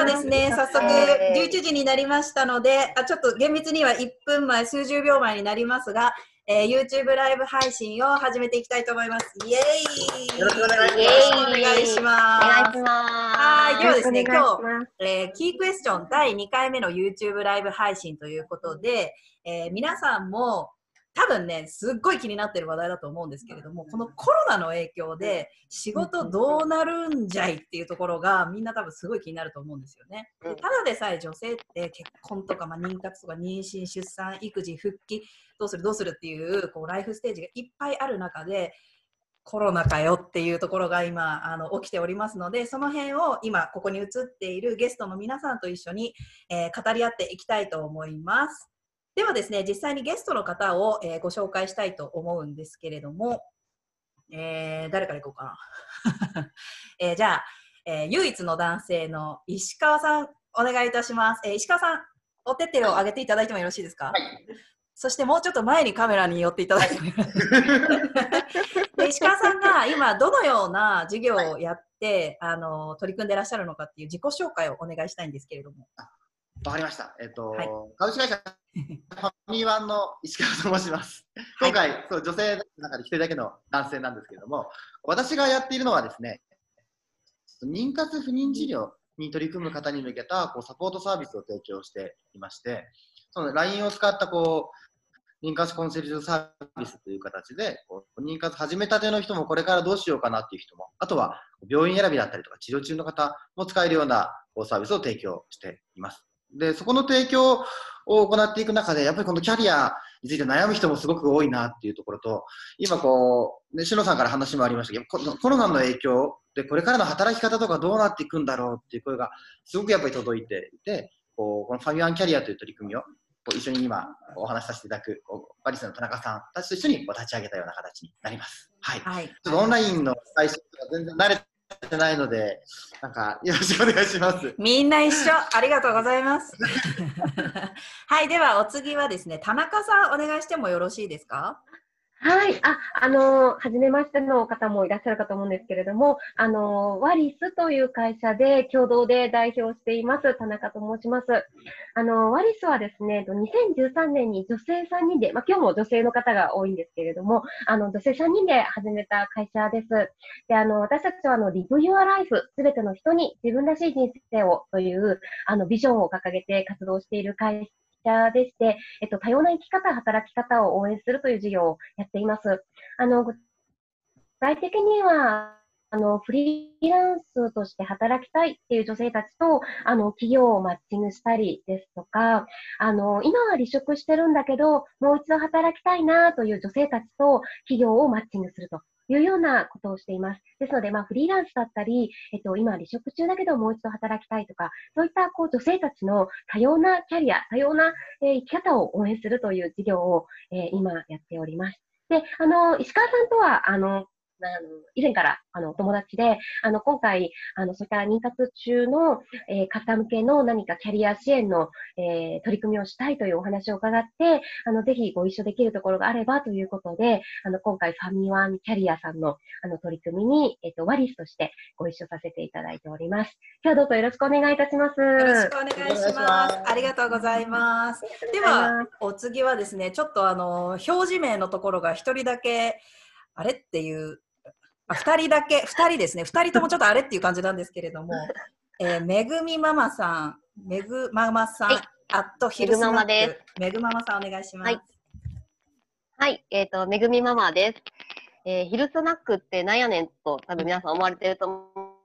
はですね、早速11時になりましたので、あちょっと厳密には1分前、数十秒前になりますが、えー、YouTube ライブ配信を始めていきたいと思います。イエーイよろしくお願いします。お願いします。はい。ではですね、今日、えー、キークエスチョン第2回目の YouTube ライブ配信ということで、えー、皆さんも多分ね、すっごい気になってる話題だと思うんですけれども、このコロナの影響で仕事どうなるんじゃいっていうところがみんな多分すごい気になると思うんですよね。でただでさえ女性って結婚とか、まあ、妊活とか妊娠、出産、育児、復帰、どうするどうするっていうこうライフステージがいっぱいある中で、コロナかよっていうところが今あの起きておりますのでその辺を今ここに映っているゲストの皆さんと一緒に、えー、語り合っていきたいと思います。ではですね、実際にゲストの方を、えー、ご紹介したいと思うんですけれども、えー、誰からいこうかな。えー、じゃあ、えー、唯一の男性の石川さん、お願いいたします。えー、石川さん、お手手を上げていただいてもよろしいですか、はい、そしてもうちょっと前にカメラに寄っていただいてもよろしいですか？石川さんが今どのような授業をやって、はい、あの取り組んでいらっしゃるのかっていう自己紹介をお願いしたいんですけれども。わかりました。えっ、と、はい、株式会社ファミワンの石川と申します。今回、はい、そう女性の中で一人だけの男性なんですけれども、私がやっているのはですね、妊活不妊治療に取り組む方に向けたこうサポートサービスを提供していまして、その LINE を使ったこう妊活コンセルトサービスという形で、こう妊活始めたての人もこれからどうしようかなっていう人も、あとは病院選びだったりとか治療中の方も使えるようなこうサービスを提供しています。で、そこの提供を行っていく中で、やっぱりこのキャリアについて悩む人もすごく多いなっていうところと、今こう、ね、しのさんから話もありましたけど、コロナの影響で、これからの働き方とかどうなっていくんだろうっていう声がすごくやっぱり届いていて、こうこのファミワンキャリアという取り組みを一緒に今お話しさせていただくバリスの田中さんたちと一緒に立ち上げたような形になります。はい。はい、ちょっとオンラインの最初は全然慣れてないので、なんかよろしくお願いします。みんな一緒、ありがとうございます。はい、ではお次はですね、田中さんお願いしてもよろしいですか？はい。あ、あの、はじめましての方もいらっしゃるかと思うんですけれども、あの、ワリスという会社で共同で代表しています、田中と申します。あの、ワリスはですね、2013年に女性3人で、まあ、今日も女性の方が多いんですけれども、あの、女性3人で始めた会社です。で、あの、私たちは、あの、Live Your Life、すべての人に自分らしい人生をという、あの、ビジョンを掲げて活動している会社でして、えっと、多様な生き方、働き方を応援するという事業をやっています。あの、具体的には、あの、フリーランスとして働きたいっていう女性たちと、あの、企業をマッチングしたりですとか、あの、今は離職してるんだけど、もう一度働きたいなという女性たちと企業をマッチングするというようなことをしています。ですので、まあ、フリーランスだったり、えっと、今離職中だけどもう一度働きたいとか、そういったこう女性たちの多様なキャリア、多様な、えー、生き方を応援するという事業を、えー、今やっております。で、あの、石川さんとは、あの、あの、以前から、あの、お友達で、あの、今回、あの、そういった妊活中の、えー、方向けの何かキャリア支援の、えー、取り組みをしたいというお話を伺って、あの、ぜひご一緒できるところがあればということで、あの、今回、ファミワンキャリアさんの、あの、取り組みに、えっ、ー、と、ワリスとしてご一緒させていただいております。今日はどうぞよろしくお願いいたします。よろしくお願いします。ありがとうございます。では、お次はですね、ちょっとあの、表示名のところが一人だけ、あれっていう2人だけ、2人ですね、2人ともちょっとあれっていう感じなんですけれども、えー、めぐみママさん、めぐママさん、はい、あとヒルスナック、めぐママさんお願いします。はい、はい、えっ、ー、と、めぐみママです。えー、ヒルスナックってなんやねんと多分皆さん思われてると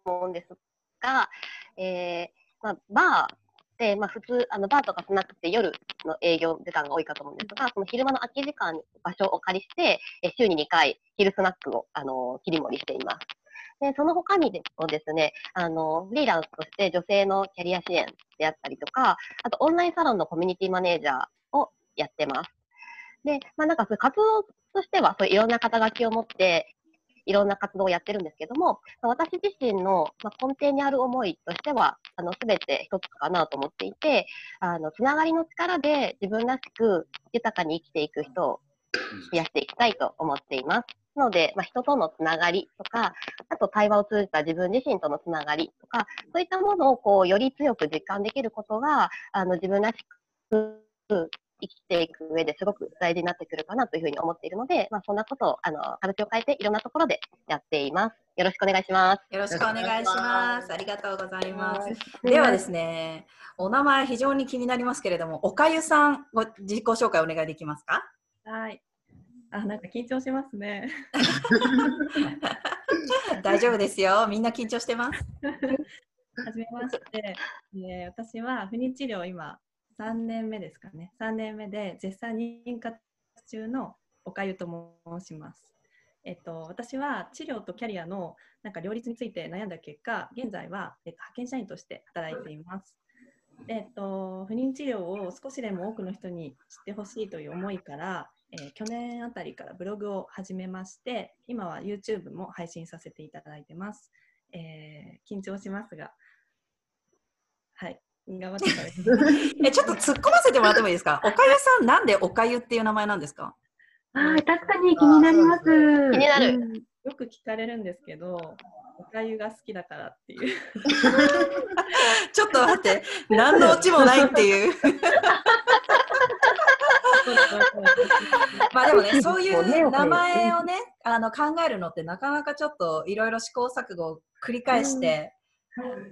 思うんですが、えーまあ、バーで、まあ、普通、あの、バーとかスナックって夜の営業時間が多いかと思うんですが、その昼間の空き時間に場所をお借りして、え週に2回、昼スナックを、あの、切り盛りしています。で、その他にもですね、あの、フリーランスとして女性のキャリア支援であったりとか、あとオンラインサロンのコミュニティマネージャーをやってます。で、まあなんかそういう活動としては、そういういろんな肩書きを持って、いろんな活動をやってるんですけども、私自身の、根底にある思いとしては、あの、すべて一つかなと思っていて、あの、つながりの力で自分らしく豊かに生きていく人を増やしていきたいと思っています。なので、まあ、人とのつながりとか、あと対話を通じた自分自身とのつながりとか、そういったものをこうより強く実感できることが、あの自分らしく生きていく上ですごく大事になってくるかなというふうに思っているので、まあ、そんなことをあの形を変えていろんなところでやっています。よろしくお願いします。よろしくお願いします。ありがとうございます。ではですね、お名前非常に気になりますけれども、おかゆさん、ご自己紹介お願いできますか？はい。あ、なんか緊張しますね。大丈夫ですよ。みんな緊張してます？はじめまして、えー、私は不妊治療今3年目ですかね。3年目で絶賛妊活中のおかゆと申します。えっと、私は治療とキャリアのなんか両立について悩んだ結果、現在は、えっと、派遣社員として働いています。えっと、不妊治療を少しでも多くの人に知ってほしいという思いから、えー、去年あたりからブログを始めまして、今は YouTube も配信させていただいてます。えー、緊張しますが、はい、頑張って えちょっと突っ込ませてもらってもいいですか？おかゆさん、なんでおかゆっていう名前なんですか？あ確かに気になります。気になる、うん、よく聞かれるんですけど、おかゆが好きだからっていう。ちょっと待って、何のオチもないっていう。まあでもね、そういう名前をね、あの考えるのってなかなかちょっといろいろ試行錯誤を繰り返して、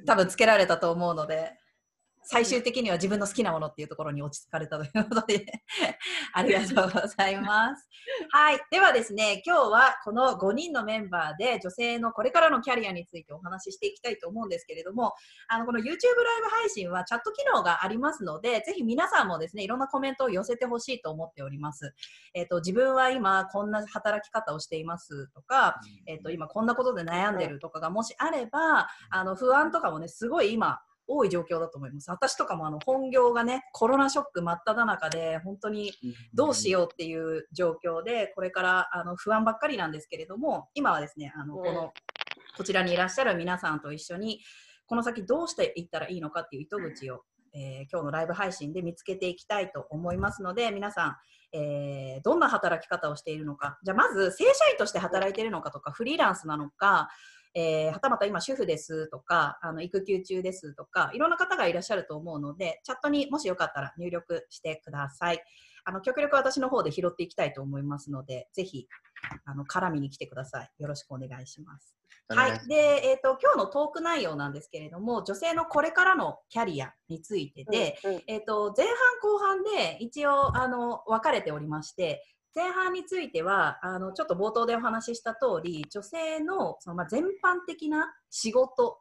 多分つけられたと思うので、最終的には自分の好きなものっていうところに落ち着かれたということで ありがとうございます。はい。ではですね、今日はこの5人のメンバーで女性のこれからのキャリアについてお話ししていきたいと思うんですけれども、あの、この YouTube ライブ配信はチャット機能がありますので、ぜひ皆さんもですね、いろんなコメントを寄せてほしいと思っております。えっ、ー、と、自分は今こんな働き方をしていますとか、えっ、ー、と、今こんなことで悩んでるとかがもしあれば、あの、不安とかもね、すごい今、多い状況だと思います。私とかもあの本業がね、コロナショック真っ只中で、本当にどうしようっていう状況で、これからあの不安ばっかりなんですけれども、今はですね、あのこの、こちらにいらっしゃる皆さんと一緒に、この先どうしていったらいいのかっていう糸口を、えー、今日のライブ配信で見つけていきたいと思いますので、皆さん、えー、どんな働き方をしているのか、じゃあまず正社員として働いているのかとか、フリーランスなのか、えー、はたまた今主婦ですとか、あの育休中ですとか、いろんな方がいらっしゃると思うので、チャットにもしよかったら入力してください。あの極力私の方で拾っていきたいと思いますので、ぜひあの絡みに来てください。よろしくお願いします。はい。で、えっ、ー、と、今日のトーク内容なんですけれども、女性のこれからのキャリアについてで、うんうん、えっ、と、前半後半で一応、あの、分かれておりまして、前半についてはあのちょっと冒頭でお話しした通り女性のその、まあ、全般的な仕事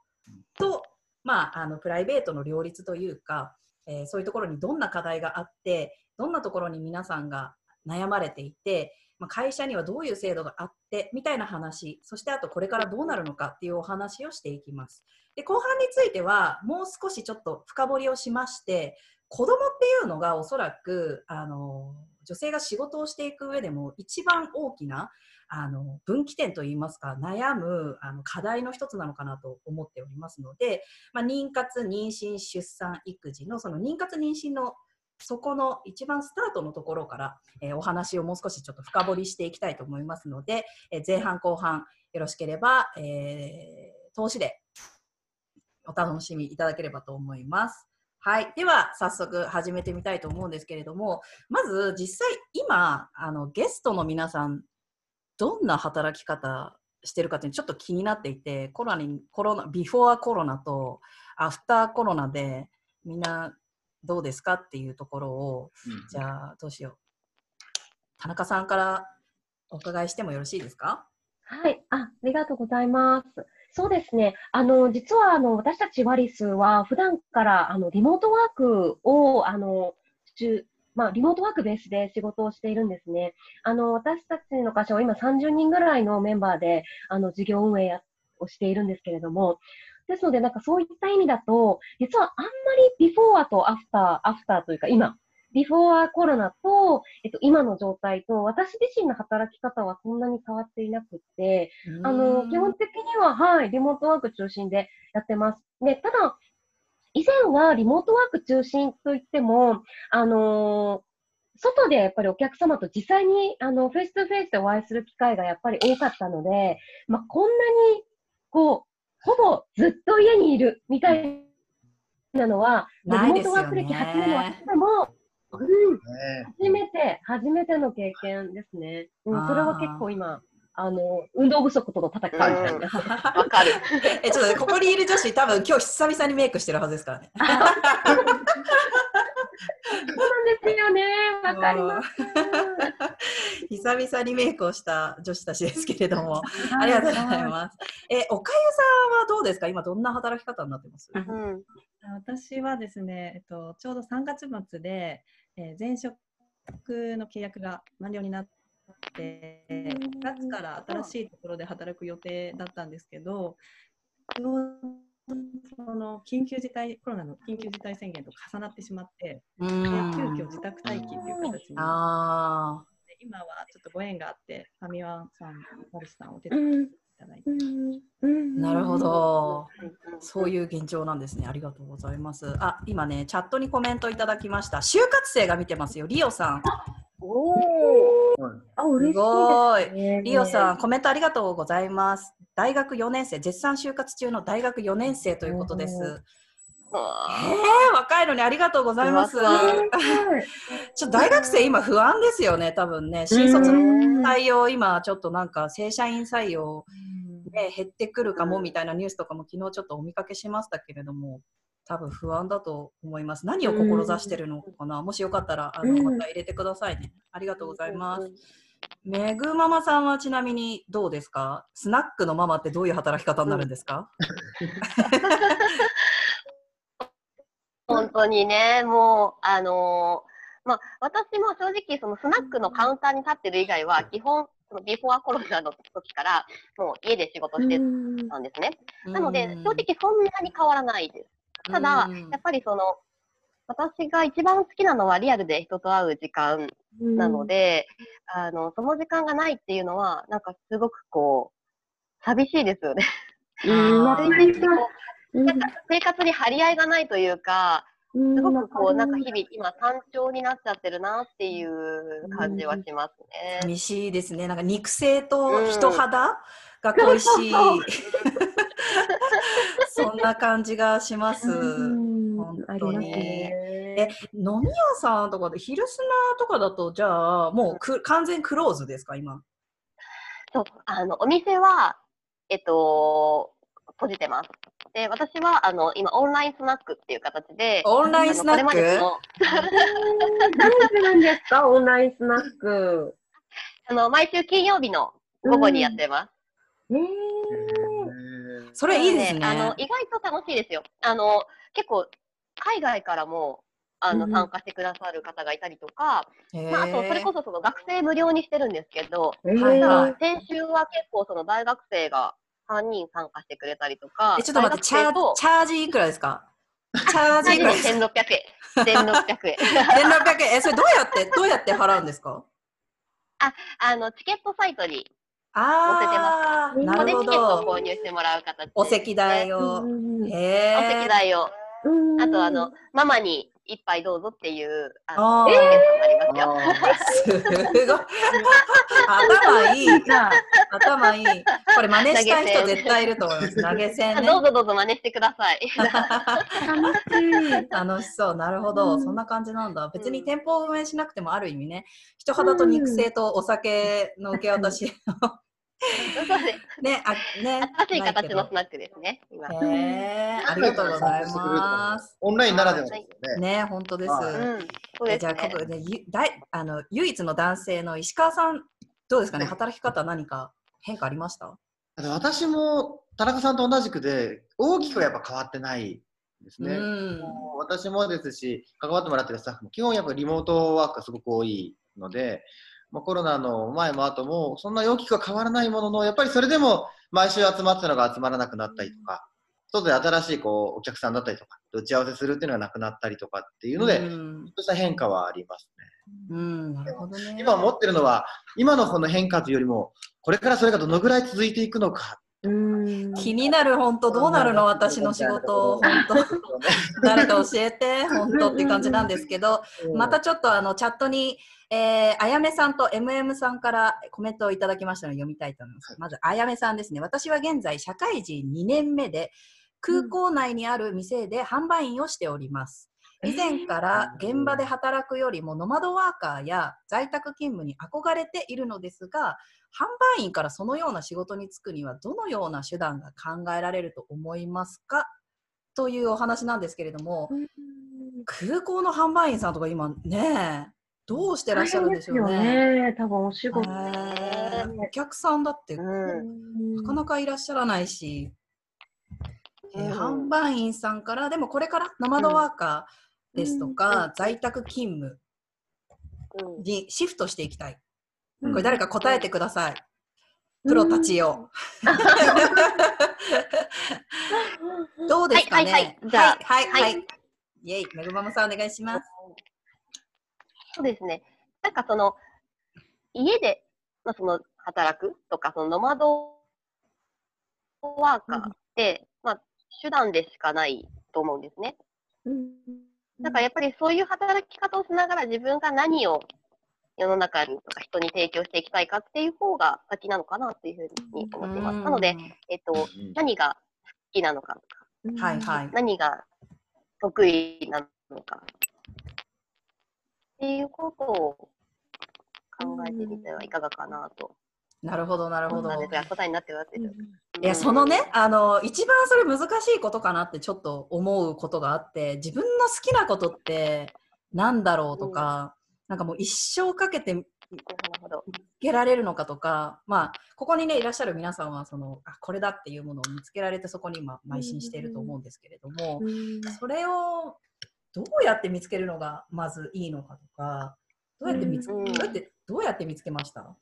と、まあ、あのプライベートの両立というか、えー、そういうところにどんな課題があってどんなところに皆さんが悩まれていて、まあ、会社にはどういう制度があってみたいな話そしてあとこれからどうなるのかっていうお話をしていきます。で後半についてはもう少しちょっと深掘りをしまして子供っていうのがおそらくあの女性が仕事をしていく上でも一番大きなあの分岐点といいますか悩むあの課題の一つなのかなと思っておりますので、まあ、妊活妊娠出産育児のその妊活妊娠のそこの一番スタートのところから、えー、お話をもう少しちょっと深掘りしていきたいと思いますので、えー、前半後半よろしければ、えー、投資でお楽しみいただければと思います。はい。では、早速始めてみたいと思うんですけれども、まず実際今、あの、ゲストの皆さん、どんな働き方してるかってちょっと気になっていて、コロナに、コロナ、ビフォーコロナとアフターコロナでみんなどうですかっていうところを、うん、じゃあどうしよう。田中さんからお伺いしてもよろしいですか？はい。あ、ありがとうございます。そうですね。あの、実は、あの、私たちワリスは、普段から、あの、リモートワークを、あの、まあ、リモートワークベースで仕事をしているんですね。あの、私たちの会社は今30人ぐらいのメンバーで、あの、事業運営をしているんですけれども、ですので、なんかそういった意味だと、実はあんまりビフォーアとアフター、アフターというか、今、ビフォーコロナと、えっと、今の状態と、私自身の働き方はそんなに変わっていなくて、あの、基本的には、はい、リモートワーク中心でやってます。で、ただ、以前はリモートワーク中心といっても、あの外でやっぱりお客様と実際にあのフェイス2フェイスでお会いする機会がやっぱり多かったので、まあ、こんなにこう、ほぼずっと家にいるみたいなのは、リモートワーク歴8年の私でも、うん、ね初めて、初めての経験ですね。うん、それは結構今、あの、運動不足との戦いみたいな。わかる。え、ちょっとねここにいる女子、多分今日久々にメイクしてるはずですからね。そうなんですよね。わかります。久々にメイクをした女子たちですけれども、ありがとうございます。え、おかゆさんはどうですか？今どんな働き方になってます？うん。私はですね、えっと、ちょうど3月末で、えー前職の契約が満了になって、9月から新しいところで働く予定だったんですけど、その緊急事態、コロナの緊急事態宣言と重なってしまって、急ん遽自宅待機っていう形にあで今はちょっとご縁があって、ファミワンさん、マルシさんをお手伝いうん。いただいて、うん。あ、なるほ。ど。そういいう現状なんですね。ありがとうございます。あ、今ね、チャットにコメントいただきました。就活生が見てますよ。リオさん。おーうんあ、嬉しい。リオさん、コメントありがとうございます。大学4年生、絶賛就活中の大学4年生ということです。あえー、若いのにありがとうございます。ちょっと大学生今不安ですよね、多分ね。新卒の採用、今ちょっとなんか正社員採用、ね、減ってくるかもみたいなニュースとかも昨日ちょっとお見かけしましたけれども、多分不安だと思います。何を志してるのかな、もしよかったらあのうんまた入れてくださいね。ありがとうございます。めぐママさんはちなみにどうですか？スナックのママってどういう働き方になるんですか、本当にね、もう、あのーまあ、私も正直、そのスナックのカウンターに立ってる以外は、基本、そのビフォーコロナの時から、もう家で仕事してうん。たんですね。うんなので、正直そんなに変わらないです。ただ、うん。やっぱりその、私が一番好きなのはリアルで人と会う時間なので、あの、その時間がないっていうのは、なんかすごくこう、寂しいですよね。うん、なんか生活に張り合いがないというか、うんすごくこう、なんか日々今単調になっちゃってるなっていう感じはしますね。寂しいですね。なんか肉声と人肌が恋しい。そ んな感じがします。うん本当にね。飲み屋さんとかで、昼スナとかだと、じゃあ、もうく完全クローズですか、今？そう、あの、お店は、えっと、閉じてます。で、私は、あの、今、オンラインスナックっていう形で、オンラインスナッあのこれまでクその何するんですか？オンラインスナック。あの、毎週金曜日の午後にやってます。えーそれいいですね。あの、意外と楽しいですよ。あの、結構、海外からも、あの、うん参加してくださる方がいたりとか、へまあ、あと、それこそその学生無料にしてるんですけど、先週は結構その大学生が3人参加してくれたりとか、えちょっと待って、チャチャージいくらですか？チャージいくら？ですか1600円。1600円。1600円。え、それどうやって、どうやって払うんですか？あの、チケットサイトに、ああ、載せてなるほここでチケットをど。購入してもらう形で。お席代ねを。うんへお席え。代を。うんあと、あの、ママに一杯どうぞっていう、あの、チケットがありますよ。すごい。頭いい。頭いい。これ真似したい人絶対いると思います。投げ銭ね。どうぞどうぞ真似してください。楽しい。楽しそう。なるほど。うんそんな感じなんだ。別に店舗を運営しなくてもある意味ね、人肌と肉声とお酒の受け渡しそうです。ね、あ、ね。新しい形のスナックですね、今。ありがとうございます。オンラインならではですよね。ね、本当です。はいうん。そうですえじゃあ、ねこ。こでゆだいあの唯一の男性の石川さん、どうですかね、はい働き方、何か変化ありました？私も田中さんと同じくで、大きくはやっぱ変わってないですね。私もですし、関わってもらってるスタッフも、基本やっぱリモートワークがすごく多いので、まあ、コロナの前も後も、そんなに大きくは変わらないものの、やっぱりそれでも毎週集まってたのが集まらなくなったりとか、外で新しいこうお客さんだったりとか、打ち合わせするっていうのがなくなったりとかっていうので、ちょした変化はありますね。うん、なるほどね。今思ってるのは、今のこの変化というよりも、これからそれがどのぐらい続いていくのか。うん。気になる、本当どうなるの？私の仕事、本当。誰か教えて、本当っていう感じなんですけど、またちょっとあのチャットに、えー、あやめさんと MM さんからコメントをいただきましたので読みたいと思います。まず、あやめさんですね。私は現在、社会人2年目で、空港内にある店で販売員をしております。以前から現場で働くよりもノマドワーカーや在宅勤務に憧れているのですが、販売員からそのような仕事に就くにはどのような手段が考えられると思いますか？というお話なんですけれども、空港の販売員さんとか今ね、どうしてらっしゃるんでしょうね。よね。多分お仕事。お客さんだってなうん。かなかいらっしゃらないし、えーうん販売員さんから、でもこれからノマドワーカーですとか、在宅勤務うんにシフトしていきたい。うんこれ誰か答えてください。プロたちよ。どうですかねはいはいはいはい、はい、ははいい。イェイ、めぐままさんお願いします。そうですね。なんかその、家で、まあ、その、働くとか、そのノマドワーカーって、まあ、手段でしかないと思うんですね。だからやっぱりそういう働き方をしながら自分が何を世の中にとか人に提供していきたいかっていう方が先なのかなっていうふうに思ってます。なので、えっと、何が好きなのかとか、はい、はい。何が得意なのかっていうことを考えてみてはいかがかなと。なるほど、なるほど。答えになってますけど。いや、そのね、あの、一番それ難しいことかなってちょっと思うことがあって、自分の好きなことってなんだろうとか、なんかもう一生かけて。見つけられるのかとか、まあ、ここにね、いらっしゃる皆さんは、その、あ、これだっていうものを見つけられて、そこに今、邁進していると思うんですけれども、それをどうやって見つけるのがまずいいのかとか、どうやって見つけ、うん。どうやって、どうやって見つけました？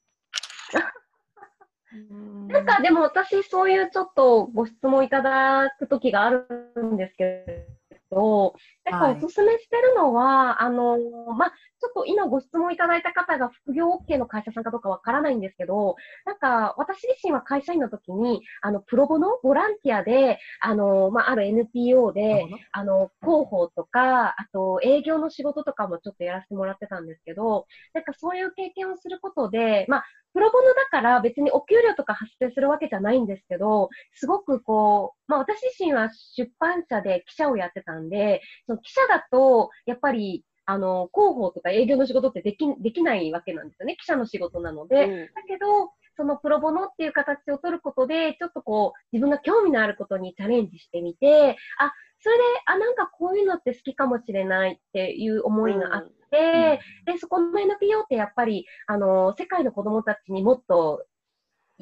なんかでも私そういうちょっとご質問いただく時があるんですけど、結構おすすめしてるのは、あの、まあ、ちょっと今ご質問いただいた方が副業 OK の会社さんかどうかわからないんですけど、なんか私自身は会社員の時に、あの、プロボのボランティアで、あの、まあ、ある NPO で、あの、広報とか、あと営業の仕事とかもちょっとやらせてもらってたんですけど、なんかそういう経験をすることで、まあ、プロボノだから別にお給料とか発生するわけじゃないんですけど、すごくこう、まあ私自身は出版社で記者をやってたんで、その記者だと、やっぱり、あの、広報とか営業の仕事ってでき、できないわけなんですよね。記者の仕事なので。うんだけど、そのプロボノっていう形を取ることで、ちょっとこう、自分が興味のあることにチャレンジしてみて、あ、それで、あ、なんかこういうのって好きかもしれないっていう思いがあって、で、そこの NPO ってやっぱり、あの、世界の子供たちにもっと、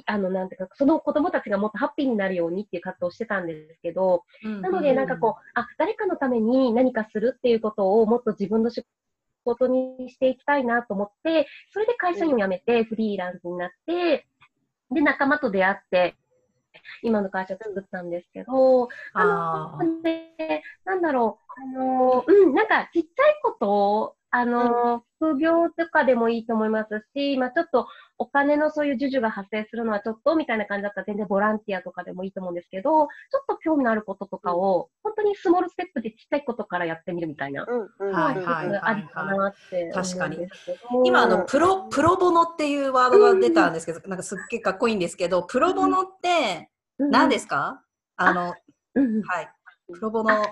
あの、なんていうか、その子供たちがもっとハッピーになるようにっていう活動をしてたんですけど、なので、なんかこう、あ、誰かのために何かするっていうことをもっと自分の仕事にしていきたいなと思って、それで会社員を辞めてフリーランスになって、で、仲間と出会って、今の会社作ったんですけど、ああの、で、なんだろう、あの、うん、なんかちっちゃいことを、あの、副業とかでもいいと思いますし、まあちょっとお金のそういう授受が発生するのはちょっとみたいな感じだったら全然ボランティアとかでもいいと思うんですけど、ちょっと興味のあることとかを、本当にスモールステップでちっちゃいことからやってみるみたいな。うんうんはいはいありかなって思うんですけど。今あのプロプロボノっていうワードが出たんですけど、なんかすっげえかっこいいんですけど、プロボノって何ですすか？あのはい、プロボノ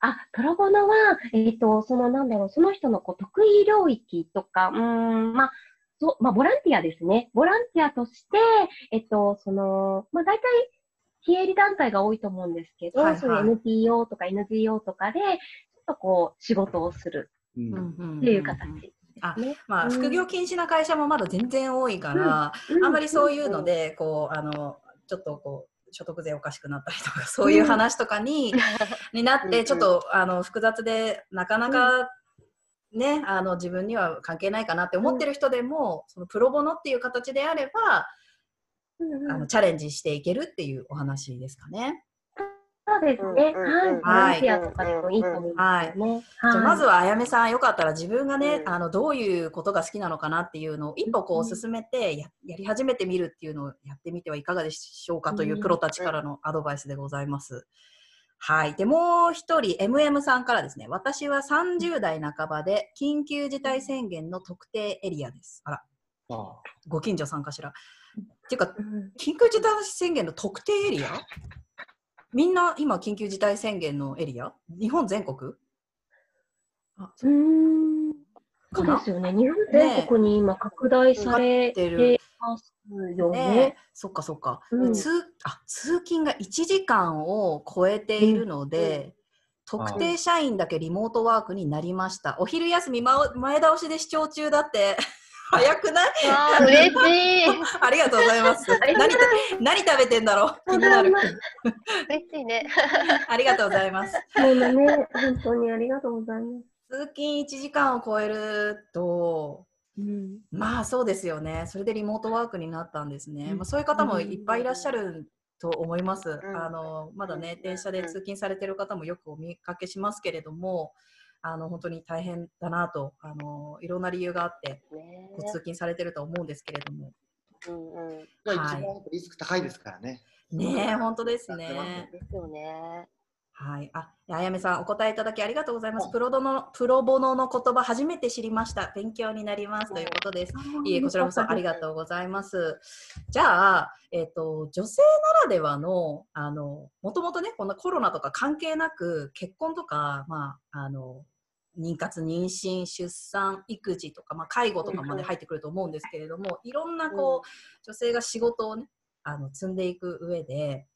あ、プロボノは、えっ、と、そのなんだろう、その人のこう得意領域とか、うーん、まあ、そう、まあ、ボランティアですね。ボランティアとして、えっ、と、その、まあ、大体、非営利団体が多いと思うんですけど、はいはい。そういう NPO とか NGO とかで、ちょっとこう、仕事をする。っていう形ですあね。まあ、うん。副業禁止な会社もまだ全然多いから、あんまりそういうので、こう、あの、ちょっとこう、所得税おかしくなったりとか、そういう話とかに、になって、ちょっと、あの、複雑で、なかなか、ね、あの、自分には関係ないかなって思ってる人でも、そのプロボノっていう形であれば、あの、チャレンジしていけるっていうお話ですかね。そうですね。うんうんはい。ボランティアとかでもいいと思いますよね。じゃあまずははあやめさんよかったら自分がね、うんあのどういうことが好きなのかなっていうのを一歩こううん進めてややり始めてみるっていうのをやってみてはいかがでしょうかというプロたちからのアドバイスでございます。はい。で、もう一人、MM さんからですね、私は30代半ばで緊急事態宣言の特定エリアです。あら、あご近所さんかしら。っていうか、うん緊急事態宣言の特定エリア？みんな今緊急事態宣言のエリア？日本全国？あうーん。そうですよね。日本全国に今拡大されてますよねね。そっかそっか。うん通あ通勤が1時間を超えているので、特定社員だけリモートワークになりました。お昼休みま前倒しで視聴中だって。早くない？わあ、嬉しい。ありがとうございます。何何食べてんだろう？気になる。嬉しいね。ありがとうございます。もうね、本当にありがとうございます。通勤1時間を超えると、うん。まあそうですよね。それでリモートワークになったんですね。うんまあ、そういう方もいっぱいいらっしゃると思います。んあのまだね、うん電車で通勤されてる方もよくお見かけしますけれども、あの本当に大変だなとあの、いろんな理由があってねこう通勤されてると思うんですけれども。うんうん。が一番リスク高いですからね。ねえ、本当ですね。ですよね。はい。あ、あやめさん、お答えいただきありがとうございます。はいプロドのプロボノの言葉、初めて知りました。勉強になります。ということです。いえ、こちらこそありがとうございます。じゃあ、えっ、と、女性ならではの、あの、もともとね、こんなコロナとか関係なく、結婚とか、まあ、あの、妊活、妊娠、出産、育児とか、まあ、介護とかまで入ってくると思うんですけれども、いろんな、こう、女性が仕事をね、あの、積んでいく上で、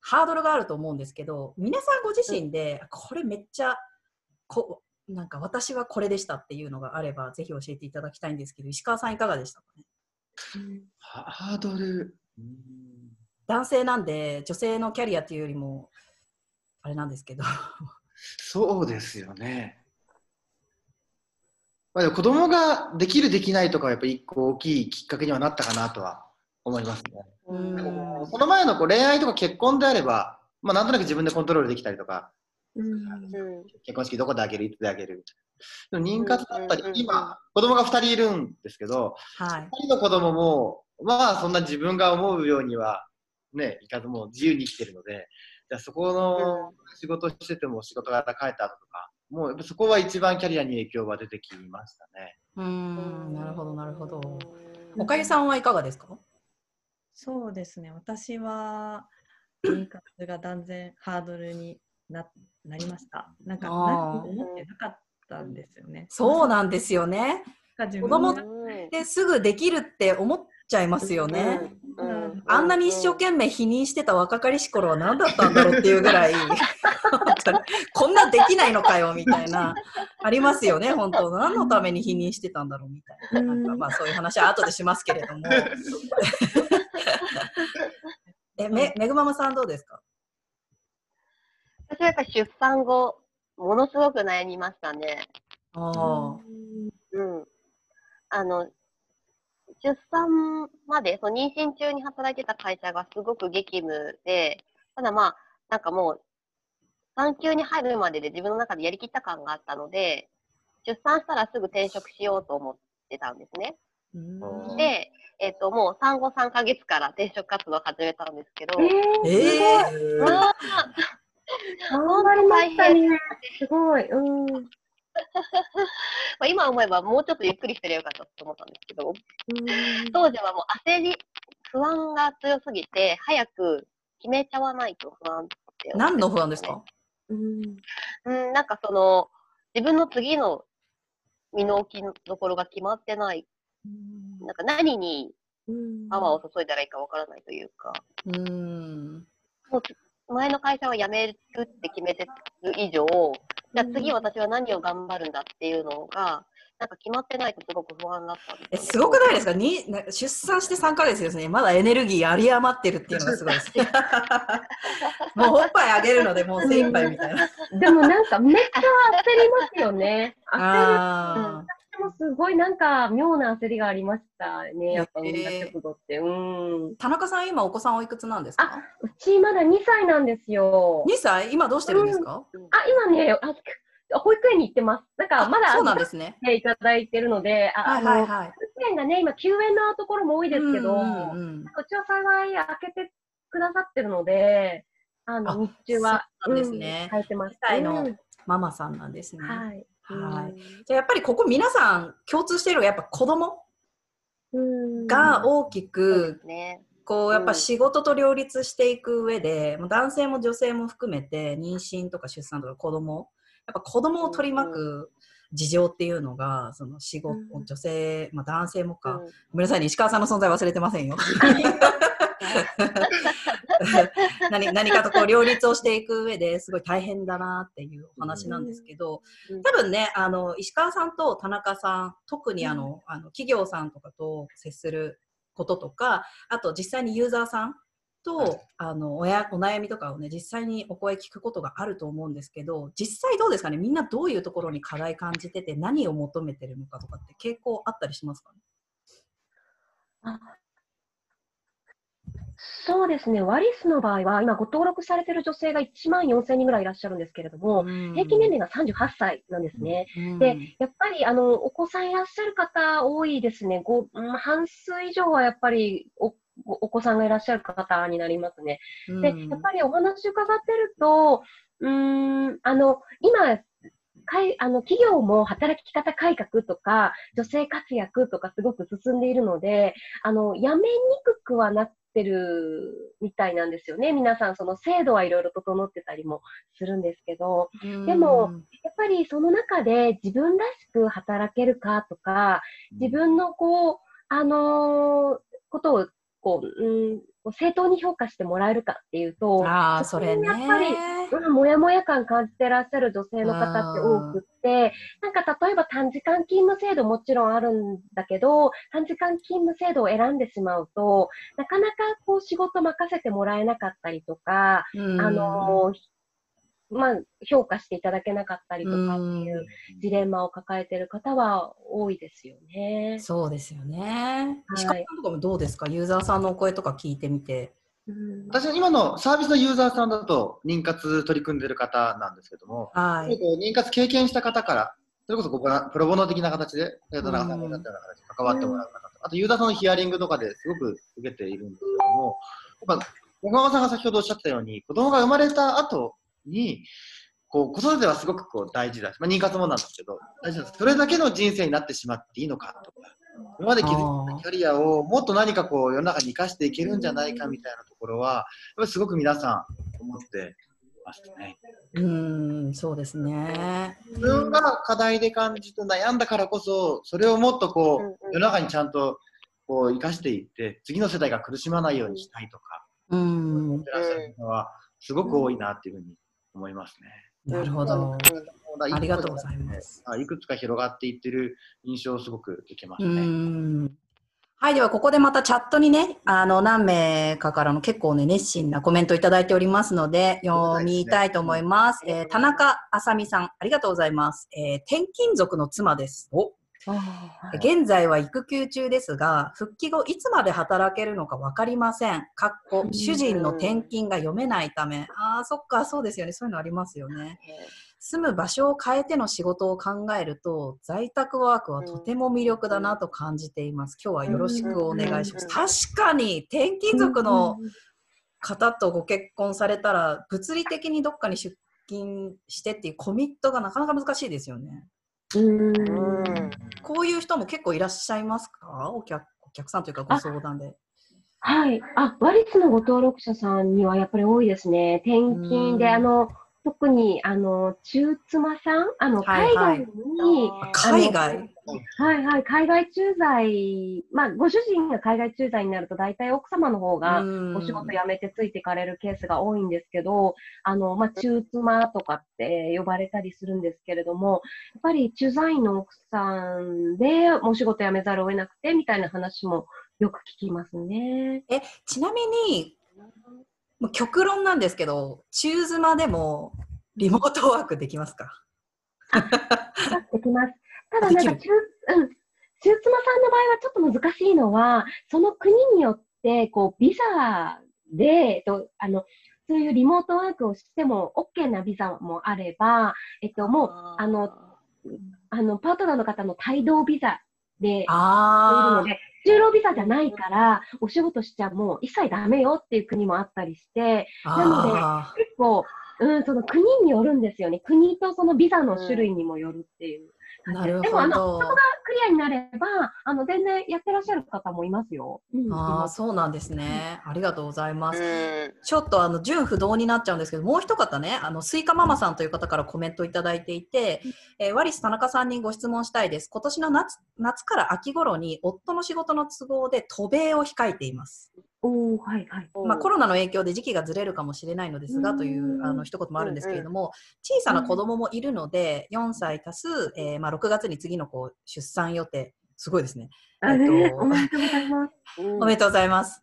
ハードルがあると思うんですけど、皆さんご自身で、これめっちゃ、こなんか私はこれでしたっていうのがあれば、ぜひ教えていただきたいんですけど、石川さんいかがでしたかね？ハードル。うん。男性なんで女性のキャリアっていうよりもあれなんですけど。そうですよね。まあ、でも子供ができるできないとかはやっぱり一個大きいきっかけにはなったかなとは思いますね。うんその前のこう恋愛とか結婚であれば、まあ、なんとなく自分でコントロールできたりとか。結婚式どこであげる、いつであげる？妊活だったり今、子供が2人いるんですけど、はい2人の子供も、まあそんな自分が思うようには、ね、いかずもう自由に生きてるので、じゃあそこの仕事してても仕事が帰った後とか、もうやっぱそこは一番キャリアに影響が出てきましたね。うーん。なるほどなるほど。うん。おかゆさんはいかがですか？そうですね。私は 妊活が断然ハードルにななりました。なんか思ってなかったんですよね。そうなんですよね。子供分がうんですぐできるって思っちゃいますよね、うん。うん。あんなに一生懸命否認してた若かりし頃は何だったんだろうっていうぐらいこんなできないのかよみたいな。ありますよね 本当。何のために否認してたんだろうみたいな。なんかまあそういう話は後でしますけれども。えめめぐままさんどうですか？私はやっぱり出産後、ものすごく悩みましたね。ああうん。あの、出産まで、その妊娠中に働いてた会社がすごく激務で、ただまあ、なんかもう、産休に入るまでで自分の中でやりきった感があったので、出産したらすぐ転職しようと思ってたんですね。うんで、えっ、と、もう産後3ヶ月から転職活動を始めたんですけど、えええうわ頑張りましたね。すごい。うん。まあ今思えばもうちょっとゆっくりしてればよかったと思ったんですけど、うん当時はもう焦り、不安が強すぎて、早く決めちゃわないと不安って思ってた何の不安ですか？うん。うん、なんかその、自分の次の身の置きどころが決まってない。なんか何にうん。パワーを注いだらいいかわからないというか、うん。もう前の会社は辞めるって決めてる以上、じゃあ次私は何を頑張るんだっていうのが、なんか決まってないとすごく不安だったんですすごくないですか？にな出産して3ヶ月ですね。まだエネルギー有り余ってるってい うのがすごいです。もうおっぱいあげるのでもう精一杯みたいな。でもなんかめっちゃ焦りますよね。焦るあでもすすごいなんか妙な焦りがありましたね、やっぱ産んだ直後って。うん。田中さん、今お子さんおいくつなんですか？うちまだ2歳なんですよ。2歳？今どうしてるんですか、あ、今ね、あ保育園に行ってます。なんかまだそうなんですね。ねいただいてるので、あはいはいはい。保育園がね、今休園のところも多いですけど、うんうんうんうちは幸い開けてくださってるので、あのあ日中は、そうですねうん、入ってます。2歳のうんママさんなんですね。はい。はいじゃあやっぱりここ皆さん共通しているのがやっぱ子供うんが大きくすね。こうやっぱ仕事と両立していく上でもう男性も女性も含めて妊娠とか出産とか子供やっぱ子供を取り巻く事情っていうのがその仕事うん。女性、まあ、男性もか、うん。ごめんなさいね石川さんの存在忘れてませんよ。何何かとこう両立をしていく上ですごい大変だなっていうお話なんですけど、うん。多分ねあの石川さんと田中さん特にあの、あの企業さんとかと接することとかあと実際にユーザーさんと、はい。あのおやお悩みとかをね実際にお声聞くことがあると思うんですけど実際どうですかね？みんなどういうところに課題感じてて何を求めてるのかとかって傾向あったりしますかね？そうですね、ワリスの場合は、今ご登録されている女性が1万4000人ぐらいいらっしゃるんですけれども、平均年齢が38歳なんですね。うん。で、やっぱりあのお子さんいらっしゃる方多いですね。ごうん半数以上はやっぱりおおお子さんがいらっしゃる方になりますね。で、うんやっぱりお話伺ってると、うーん、あの、今、かいあの企業も働き方改革とか、女性活躍とかすごく進んでいるので、あの、辞めにくくはなってるみたいなんですよね。皆さん、その制度はいろいろ整ってたりもするんですけど、でもやっぱりその中で自分らしく働けるかとか、自分のこう、あのーことをこう、うん、こう正当に評価してもらえるかっていうと、ああそれね。やっぱりうん、もやもや感感じてらっしゃる女性の方って多くって、なんか例えば短時間勤務制度もちろんあるんだけど、短時間勤務制度を選んでしまうと、なかなかこう仕事任せてもらえなかったりとか、うん。あのーまあ、評価していただけなかったりとかっていうジレンマを抱えている方は多いですよね。そうですよね。はい石川さんとかもどうですか？ユーザーさんのお声とか聞いてみて。うん私は今のサービスのユーザーさんだと妊活取り組んでる方なんですけども、はい。妊活経験した方から、それこそこうボラプロボノ的な形で、田中さんがおったような形で関わってもらう方と、あとユーザーさんのヒアリングとかですごく受けているんですけども、やっぱ小川さんが先ほどおっしゃってたように、子供が生まれた後に、こう子育てはすごくこう大事だし、まあ、妊活もなんですけど、大事だそれだけの人生になってしまっていいのかとか、今まで築いたキャリアをもっと何かこう世の中に生かしていけるんじゃないかみたいなところは、やっぱりすごく皆さん思ってますね。うーん、そうですね。自分が課題で感じて悩んだからこそ、それをもっとこう世の中にちゃんとこう生かしていって、次の世代が苦しまないようにしたいとか、うーん思って、らっしゃる方は、すごく多いなっていうふうに思いますね。なるほど。あありがとうございます。いくつか広がっていってる印象をすごく受けますね。ん。はい、ではここでまたチャットにね、あの何名かからの結構ね、熱心なコメントいただいておりますので、読みたいと思います。えー田中あさみさん、ありがとうございます。えー転勤族の妻です。お現在は育休中ですが、復帰後いつまで働けるのか分かりません。かっこ主人の転勤が読めないため。ああ、そっか、そうですよね。そういうのありますよね。住む場所を変えての仕事を考えると、在宅ワークはとても魅力だなと感じています。今日はよろしくお願いします。確かに、転勤族の方とご結婚されたら、物理的にどっかに出勤してっていうコミットがなかなか難しいですよね。うんうんこういう人も結構いらっしゃいますか？お客お客さんというかご相談で。はい。あ、ワリスのご登録者さんにはやっぱり多いですね。転勤で、うんあの、特に、あの、中妻さん、あの、海外に、海外？はいはい、海外駐在、まあ、ご主人が海外駐在になると、大体奥様の方が、お仕事辞めてついていかれるケースが多いんですけど、あの、まあ、中妻とかって呼ばれたりするんですけれども、やっぱり駐在員の奥さんでお仕事辞めざるを得なくて、みたいな話もよく聞きますね。えちなみにもう極論なんですけど中妻でもリモートワークできますか？できます。ただなんか中、うん、中妻さんの場合はちょっと難しいのは、その国によって、こう、ビザで、えっと、あの、そういうリモートワークをしても OK なビザもあれば、えっと、もう、あの、あの、パートナーの方の帯同ビザで、いるあので、就労ビザじゃないから、お仕事しちゃもう一切ダメよっていう国もあったりして、あ。なのであ結構、うん、その国によるんですよね。国とそのビザの種類にもよるっていうなるでも、あの、ほど。クリアになれば、あの、全然やってらっしゃる方もいますよ。うん、ああ、そうなんですね。ありがとうございます。うんちょっとあの純不動になっちゃうんですけど、もう一方ね、あのスイカママさんという方からコメントいただいていて、えーワリス田中さんにご質問したいです。今年の夏夏から秋頃に夫の仕事の都合で渡米を控えています。おー、はい、はい。まあ、コロナの影響で時期がずれるかもしれないのですがうんというあの一言もあるんですけれども、小さな子供もいるので、4歳足す、えーまあ、6月に次の子出産予定、すごいですね。あえっとね、おめでとうございます。うんおめでとうございます。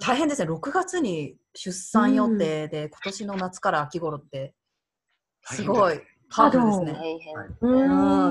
大変ですね。6月に出産予定で、今年の夏から秋頃って、すごいパワフルですね。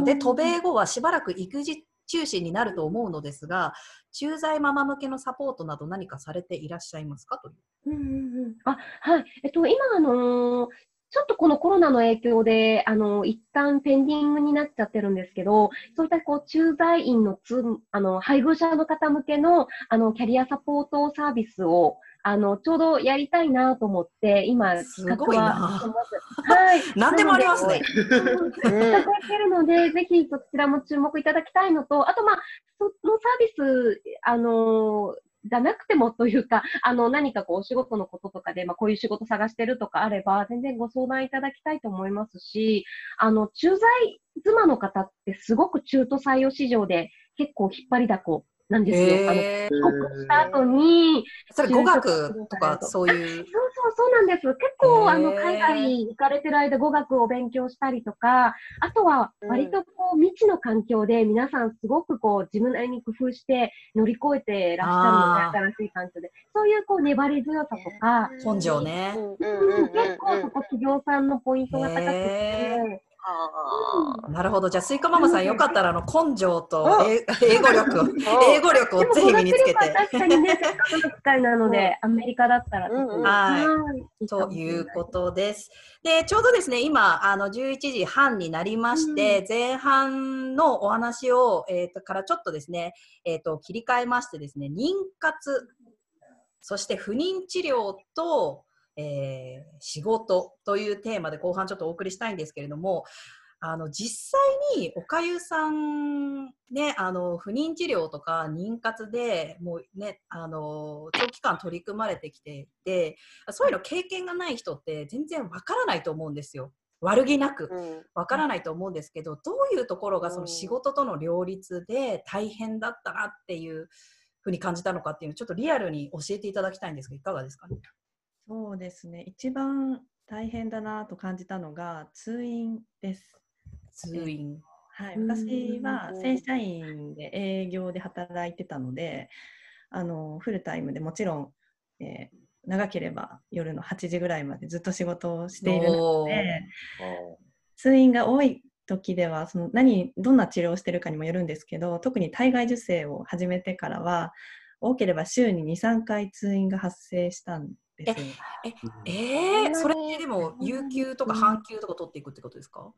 で、渡飛米後はしばらく育児中止になると思うのですが、駐在ママ向けのサポートなど何かされていらっしゃいますかという。うんうんうんあ、はい。えっと、今、あのーちょっとこのコロナの影響で、あの一旦ペンディングになっちゃってるんですけど、そういったこう駐在員のつ、あの、配偶者の方向けの、あの、キャリアサポートサービスを、あの、ちょうどやりたいなと思って、今、すごいな企画はしてます。はい。何でもありますね。うんいただけるので、ぜひそちらも注目いただきたいのと、あと、まあ、そのサービス、あのーじゃなくてもというか、あの、何かこう、お仕事のこととかで、まあ、こういう仕事探してるとかあれば、全然ご相談いただきたいと思いますし、あの、駐在妻の方ってすごく中途採用市場で結構引っ張りだこなんですよ。あの、へー。帰国した後に、それ語学とかそういう。そうそうそうなんです。結構、あの、へー。海外行かれてる間、語学を勉強したりとか、あとは、割とこう、未知の環境で、皆さんすごくこう、自分なりに工夫して乗り越えてらっしゃるので、新しい環境で。そういうこう、粘り強さとか、根性ね。うん結構そこ企業さんのポイントが高くへて、あなるほど。じゃあ、スイカママさん、よかったら、あの、根性とお英 英語力英語力をぜひ身につけでも語学力は確て。かにね、せっかくの機会なので、アメリカだったらはい。ということです。で、ちょうどですね、今、あの、11時半になりまして、前半のお話を、えっ、と、からちょっとですね、えっ、と、切り替えましてですね、妊活、そして不妊治療と、えー仕事というテーマで後半ちょっとお送りしたいんですけれども、あの実際におかゆさん、ね、あの不妊治療とか妊活でもう、ね、あの長期間取り組まれてきていてそういうの経験がない人って全然わからないと思うんですよ。悪気なくうんわからないと思うんですけどどういうところがその仕事との両立で大変だったなっていうふうに感じたのかっていうのをちょっとリアルに教えていただきたいんですがいかがですかね？そうですね。一番大変だなと感じたのが通院です。通院。はい、うん私は正社員で営業で働いてたので、あのフルタイムでもちろん、えー長ければ夜の8時ぐらいまでずっと仕事をしているので、通院が多い時ではその何どんな治療をしてるかにもよるんですけど、特に体外受精を始めてからは多ければ週に2、3回通院が発生したんですよ。えー、それでも有給とか半休とか取っていくってことですか？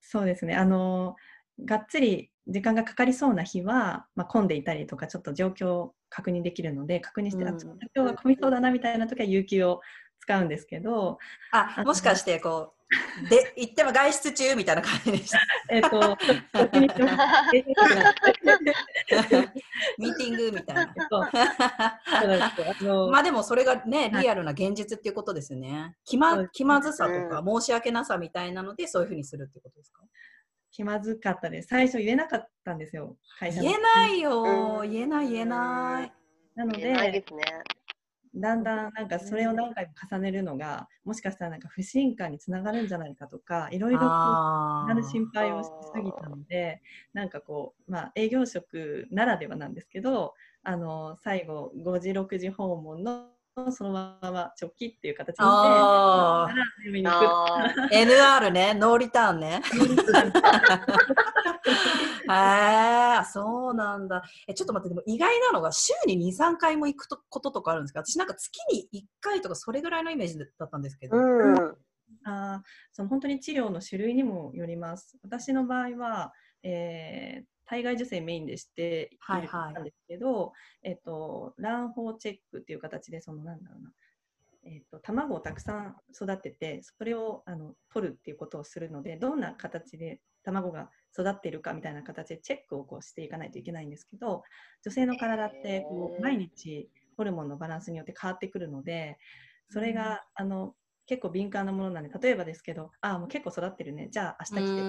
そうですね。あの、がっつり時間がかかりそうな日は、まあ、混んでいたりとか、ちょっと状況を確認できるので、確認して、うんあ今日は混みそうだなみたいな時は有給を使うんですけど、あもしかしてこうで行っても外出中みたいな感じでした。えっ、と、ミーティングみたいな。まあでもそれがねはい。リアルな現実っていうことですよね。気ま気まずさとか申し訳なさみたいなのでそういうふうにするってことですか？気まずかったです。最初言えなかったんですよ、会社の。言えないようん。言えない言えない。なの言えないでで、すね。だんだんなんかそれを何回も重ねるのが、もしかしたらなんか不信感につながるんじゃないかとか、いろいろなる心配をしすぎたので、なんかこう、まあ、営業職ならではなんですけど、あの最後、5時、6時訪問のそのまま直帰っていう形にして、早めに行 NR ね、ノーリターンね。へえ、そうなんだ。え、ちょっと待って、でも意外なのが、週に2、3回も行くとこととかあるんですか？私なんか月に1回とか、それぐらいのイメージだったんですけど。うん。あーその本当に治療の種類にもよります。私の場合は、えー体外受精メインでしてはいはい。たんですけど、えっと、卵胞チェックっていう形で、そのなんだろうな、えっと、卵をたくさん育てて、それをあの取るっていうことをするので、どんな形で卵が育っているかみたいな形でチェックをこうしていかないといけないんですけど、女性の体ってこう毎日ホルモンのバランスによって変わってくるので、それが、あの結構敏感なものなんで、例えばですけど、ああ、もう結構育ってるね、じゃあ明日来て、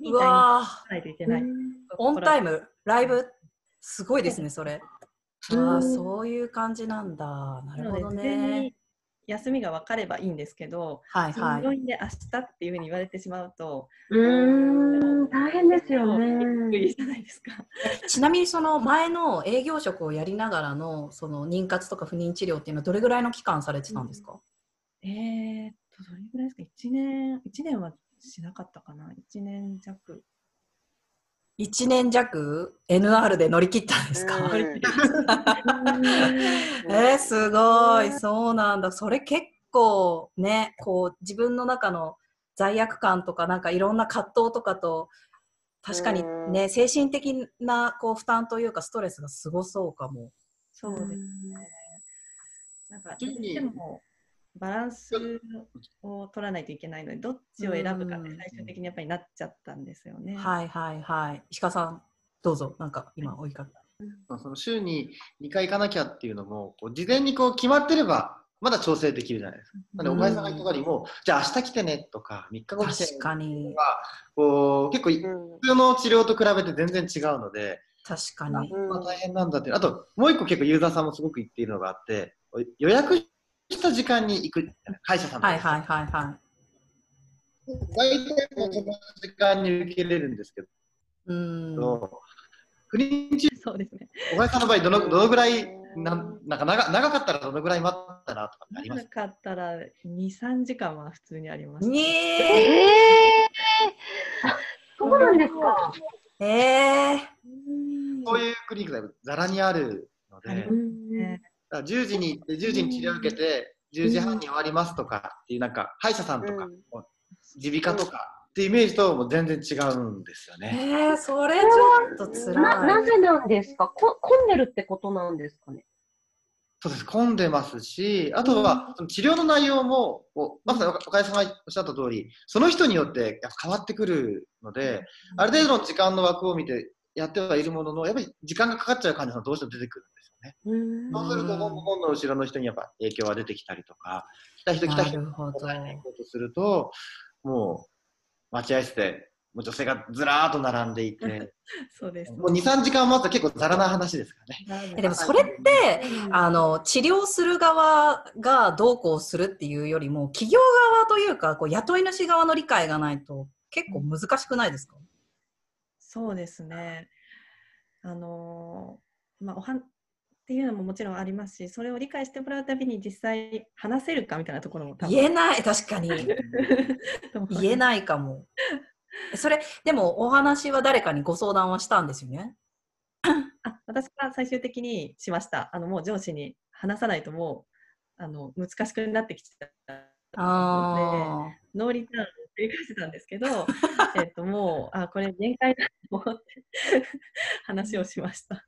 ん。いいうタイミングでわ来ないといけない。ーオンタイム、ライブ、すごいですね、それ。ああ、うんそういう感じなんだ。なるほどねに。休みが分かればいいんですけど、はいはい。病院で明日っていうふうに言われてしまうと、うーん、大変ですよびっくね。りじゃないですか。ちなみにその前の営業職をやりながらのその妊活とか不妊治療っていうのはどれぐらいの期間されてたんですか、えーっと、どれぐらいですか ?1 年、一年はしなかったかな ?1 年弱。1年弱？NR で乗り切ったんですか、うん えー、すごいそうなんだそれ結構ねこう自分の中の罪悪感とかなんかいろんな葛藤とかと確かにね精神的なこう負担というかストレスがすごそうかも。そうですね。なんか、どうしてもバランスを取らないといけないので、どっちを選ぶかって最終的にやっぱりなっちゃったんですよね。はいはいはい。石川さんどうぞなんか今追いかけまあその週に2回行かなきゃっていうのも、こう事前にこう決まってれば、まだ調整できるじゃないですか。なので、お前さんが言った通りも、じゃあ明日来てねとか、3日後来てね確かにこう結構、普通の治療と比べて全然違うので、確かに。まあ、大変なんだっていう。あと、もう一個結構ユーザーさんもすごく言っているのがあって、予約した時間に行く、歯医者さんはいはいはいはい。大体もうその時間に受けれるんですけうん。ど、不妊治療、そうですね。小林さんの場合どの、どのぐらいなんなんか長長かったらどのぐらい待ったなとかあります？なかったら2、3時間は普通にあります。にえそうなんですか。ええー、そういうクリニックがざらにあるので、ねだから10時に行って、10時に治療を受けて、10時半に終わりますとかっていう、なんか歯医者さんとか、耳鼻科とかっていうイメージとも全然違うんですよね。えー、それちょっと辛い。な、なぜなんですか？こ混んでるってことなんですかね？そうです、混んでますし、あとは、その治療の内容も、こうまさに岡谷さんがおっしゃった通り、その人によってやっぱ変わってくるので、ある程度の時間の枠を見てやってはいるものの、やっぱり時間がかかっちゃう患者さんどうしても出てくるんでね。うんそうすると、本本の後ろの人にやっぱ影響が出てきたりとか、来た人来た人に。答えていこうとすると、もう待合室でもう女性がずらーっと並んでいて、そうです。もう2、3時間待つと結構ざらな話ですからね。えでもそれって、あの治療する側がどうこうするっていうよりも企業側というかこう雇い主側の理解がないと結構難しくないですか、そうですね。あのーまあ、おはんっていうのももちろんありますし、それを理解してもらうたびに実際話せるかみたいなところも言えない確かに 言えい。ないかもそれでもお話は誰かにご相談はしたんですよね？あ私は最終的にしました。あのもう上司に話さないともうあの難しくなってきちゃったので、あノーリターンを繰り返してたんですけど、えっともうあこれ限界だと思って話をしました。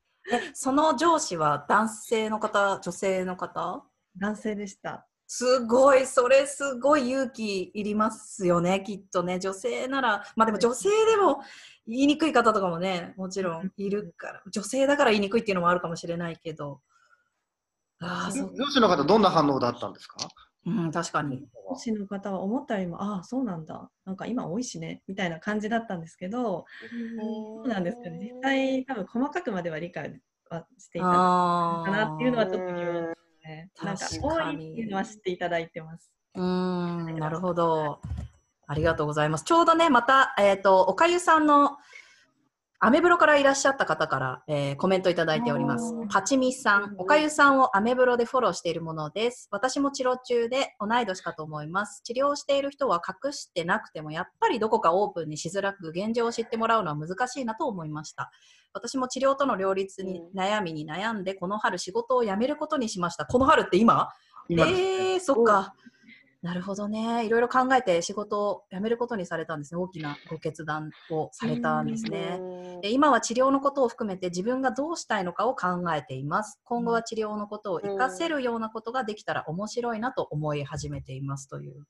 その上司は男性の方女性の方？男性でした。すごい、それすごい勇気いりますよね、きっとね。女性なら、まあでも女性でも言いにくい方とかもね、もちろんいるから、女性だから言いにくいっていうのもあるかもしれないけど。ああ、そう。上司の方、どんな反応だったんですか？うん、確かに。上司の方は思ったよりも、ああ、そうなんだ、なんか今多いしね、みたいな感じだったんですけど、そうなんですけど、実際、多分細かくまでは理解はしていたかなっていうのはちょっと疑問うんですね。なんか確多いっていうのは知っていただいてます。うーん、なるほど。ありがとうございます。ちょうどね、また、えっ、と、おかゆさんのアメブロからいらっしゃった方から、えーコメントいただいておりますおー。パチミさん、おかゆさんをアメブロでフォローしているものです。私も治療中で同い年かと思います。治療している人は隠してなくても、やっぱりどこかオープンにしづらく、現状を知ってもらうのは難しいなと思いました。私も治療との両立に悩みに悩んで、この春仕事を辞めることにしました。この春って今？今ねえー、そっか。なるほどね。いろいろ考えて仕事を辞めることにされたんですね。大きなご決断をされたんですね。で今は治療のことを含めて自分がどうしたいのかを考えています。今後は治療のことを活かせるようなことができたら面白いなと思い始めていますという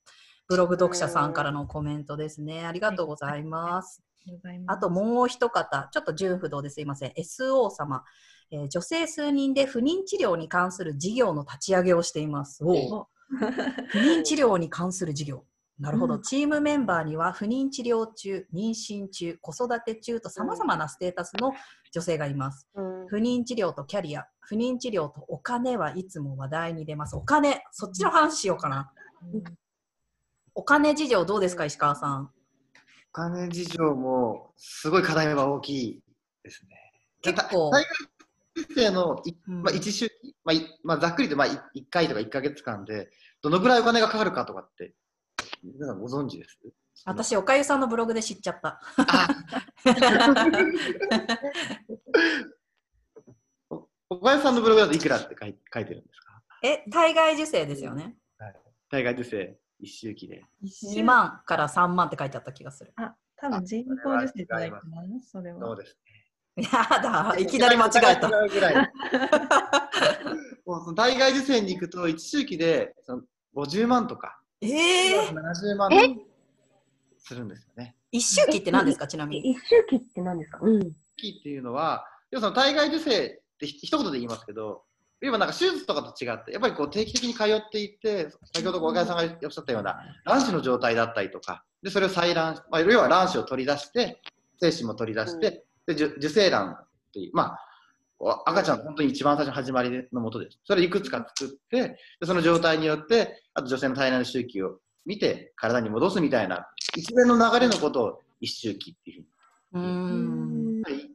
ブログ読者さんからのコメントですね。ありがとうございます。ありがとうございますあともう一方、ちょっと純不動ですいません。SO 様、えー女性数人で不妊治療に関する事業の立ち上げをしています。おう不妊治療に関する事業。なるほど、うんチームメンバーには不妊治療中、妊娠中、子育て中とさまざまなステータスの女性がいます。うん不妊治療とキャリア、不妊治療とお金はいつも話題に出ます。お金、そっちの話しようかな。お金事情どうですか、石川さん？お金事情もすごい課題は大きいですね。結構大学生のまあ、一週期、まあいまあ、ざっくりと、まあ、1回とか1か月間でどのぐらいお金がかかるかとかって皆さんご存知です？私、おかゆさんのブログで知っちゃった。おおかゆさんのブログだといくらって書い書いてるんですか？え、体外受精ですよね。大概受精一周期で。2万から3万って書いてあった気がする。あ、多分人工授精じゃないかな、それは。そうです。やだ、いきなり間違えた。違うぐらい もうその体外受精に行くと一周期でその50万とかええ70万とかするんですよね。一周期って何ですか、ちなみに。一周期って何ですか？うん。期っていうのは、要はその体外受精ってひ一言で言いますけど、要はなんか手術とかと違って、やっぱりこう定期的に通っていって、先ほど若井さんがおっしゃったような卵子の状態だったりとか、でそれを採卵、まあ、要は卵子を取り出して、精子も取り出して、で受受精卵っていう、まあ、赤ちゃんの本当に一番最初の始まりのもとです。それをいくつか作って、でその状態によって、あと女性の体内の周期を見て、体に戻すみたいな、一連の流れのことを一周期っていうふうに。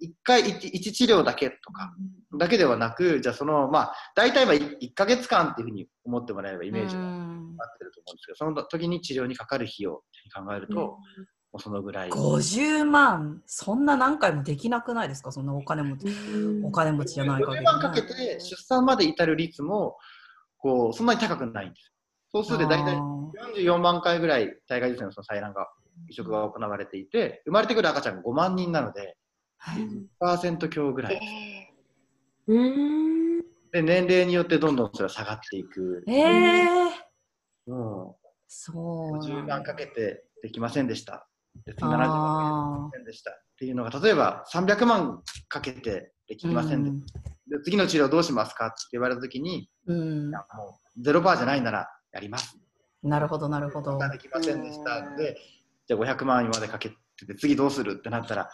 一回一一治療だけとかだけではなく、じゃあその、まあ、大体は1ヶ月間っていうふうに思ってもらえればイメージがうんなってると思うんですけど、その時に治療にかかる費用って考えると、そのぐらい。50万、そんな何回もできなくないですか、そんなお金持ち。お金持ちじゃない限50り、万かけて出産まで至る率も、こう、そんなに高くないんです。総数で大体あー44万回ぐらい体外受精のその採卵が、移植が行われていて、生まれてくる赤ちゃんが5万人なので、1%強ぐらいです。で、年齢によってどんどんそれは下がっていく。ええもそうう。50万かけてできませんでした。で次70万かあけてでした。っていうのが、例えば300万かけてできーませんでした。で次の治療どうしますかって言われたときに、うん。もうゼロパーじゃないならやります。なるほど、なるほど。できませんでした。で、じゃあ500万円までかけてて、次どうする？ってなったら、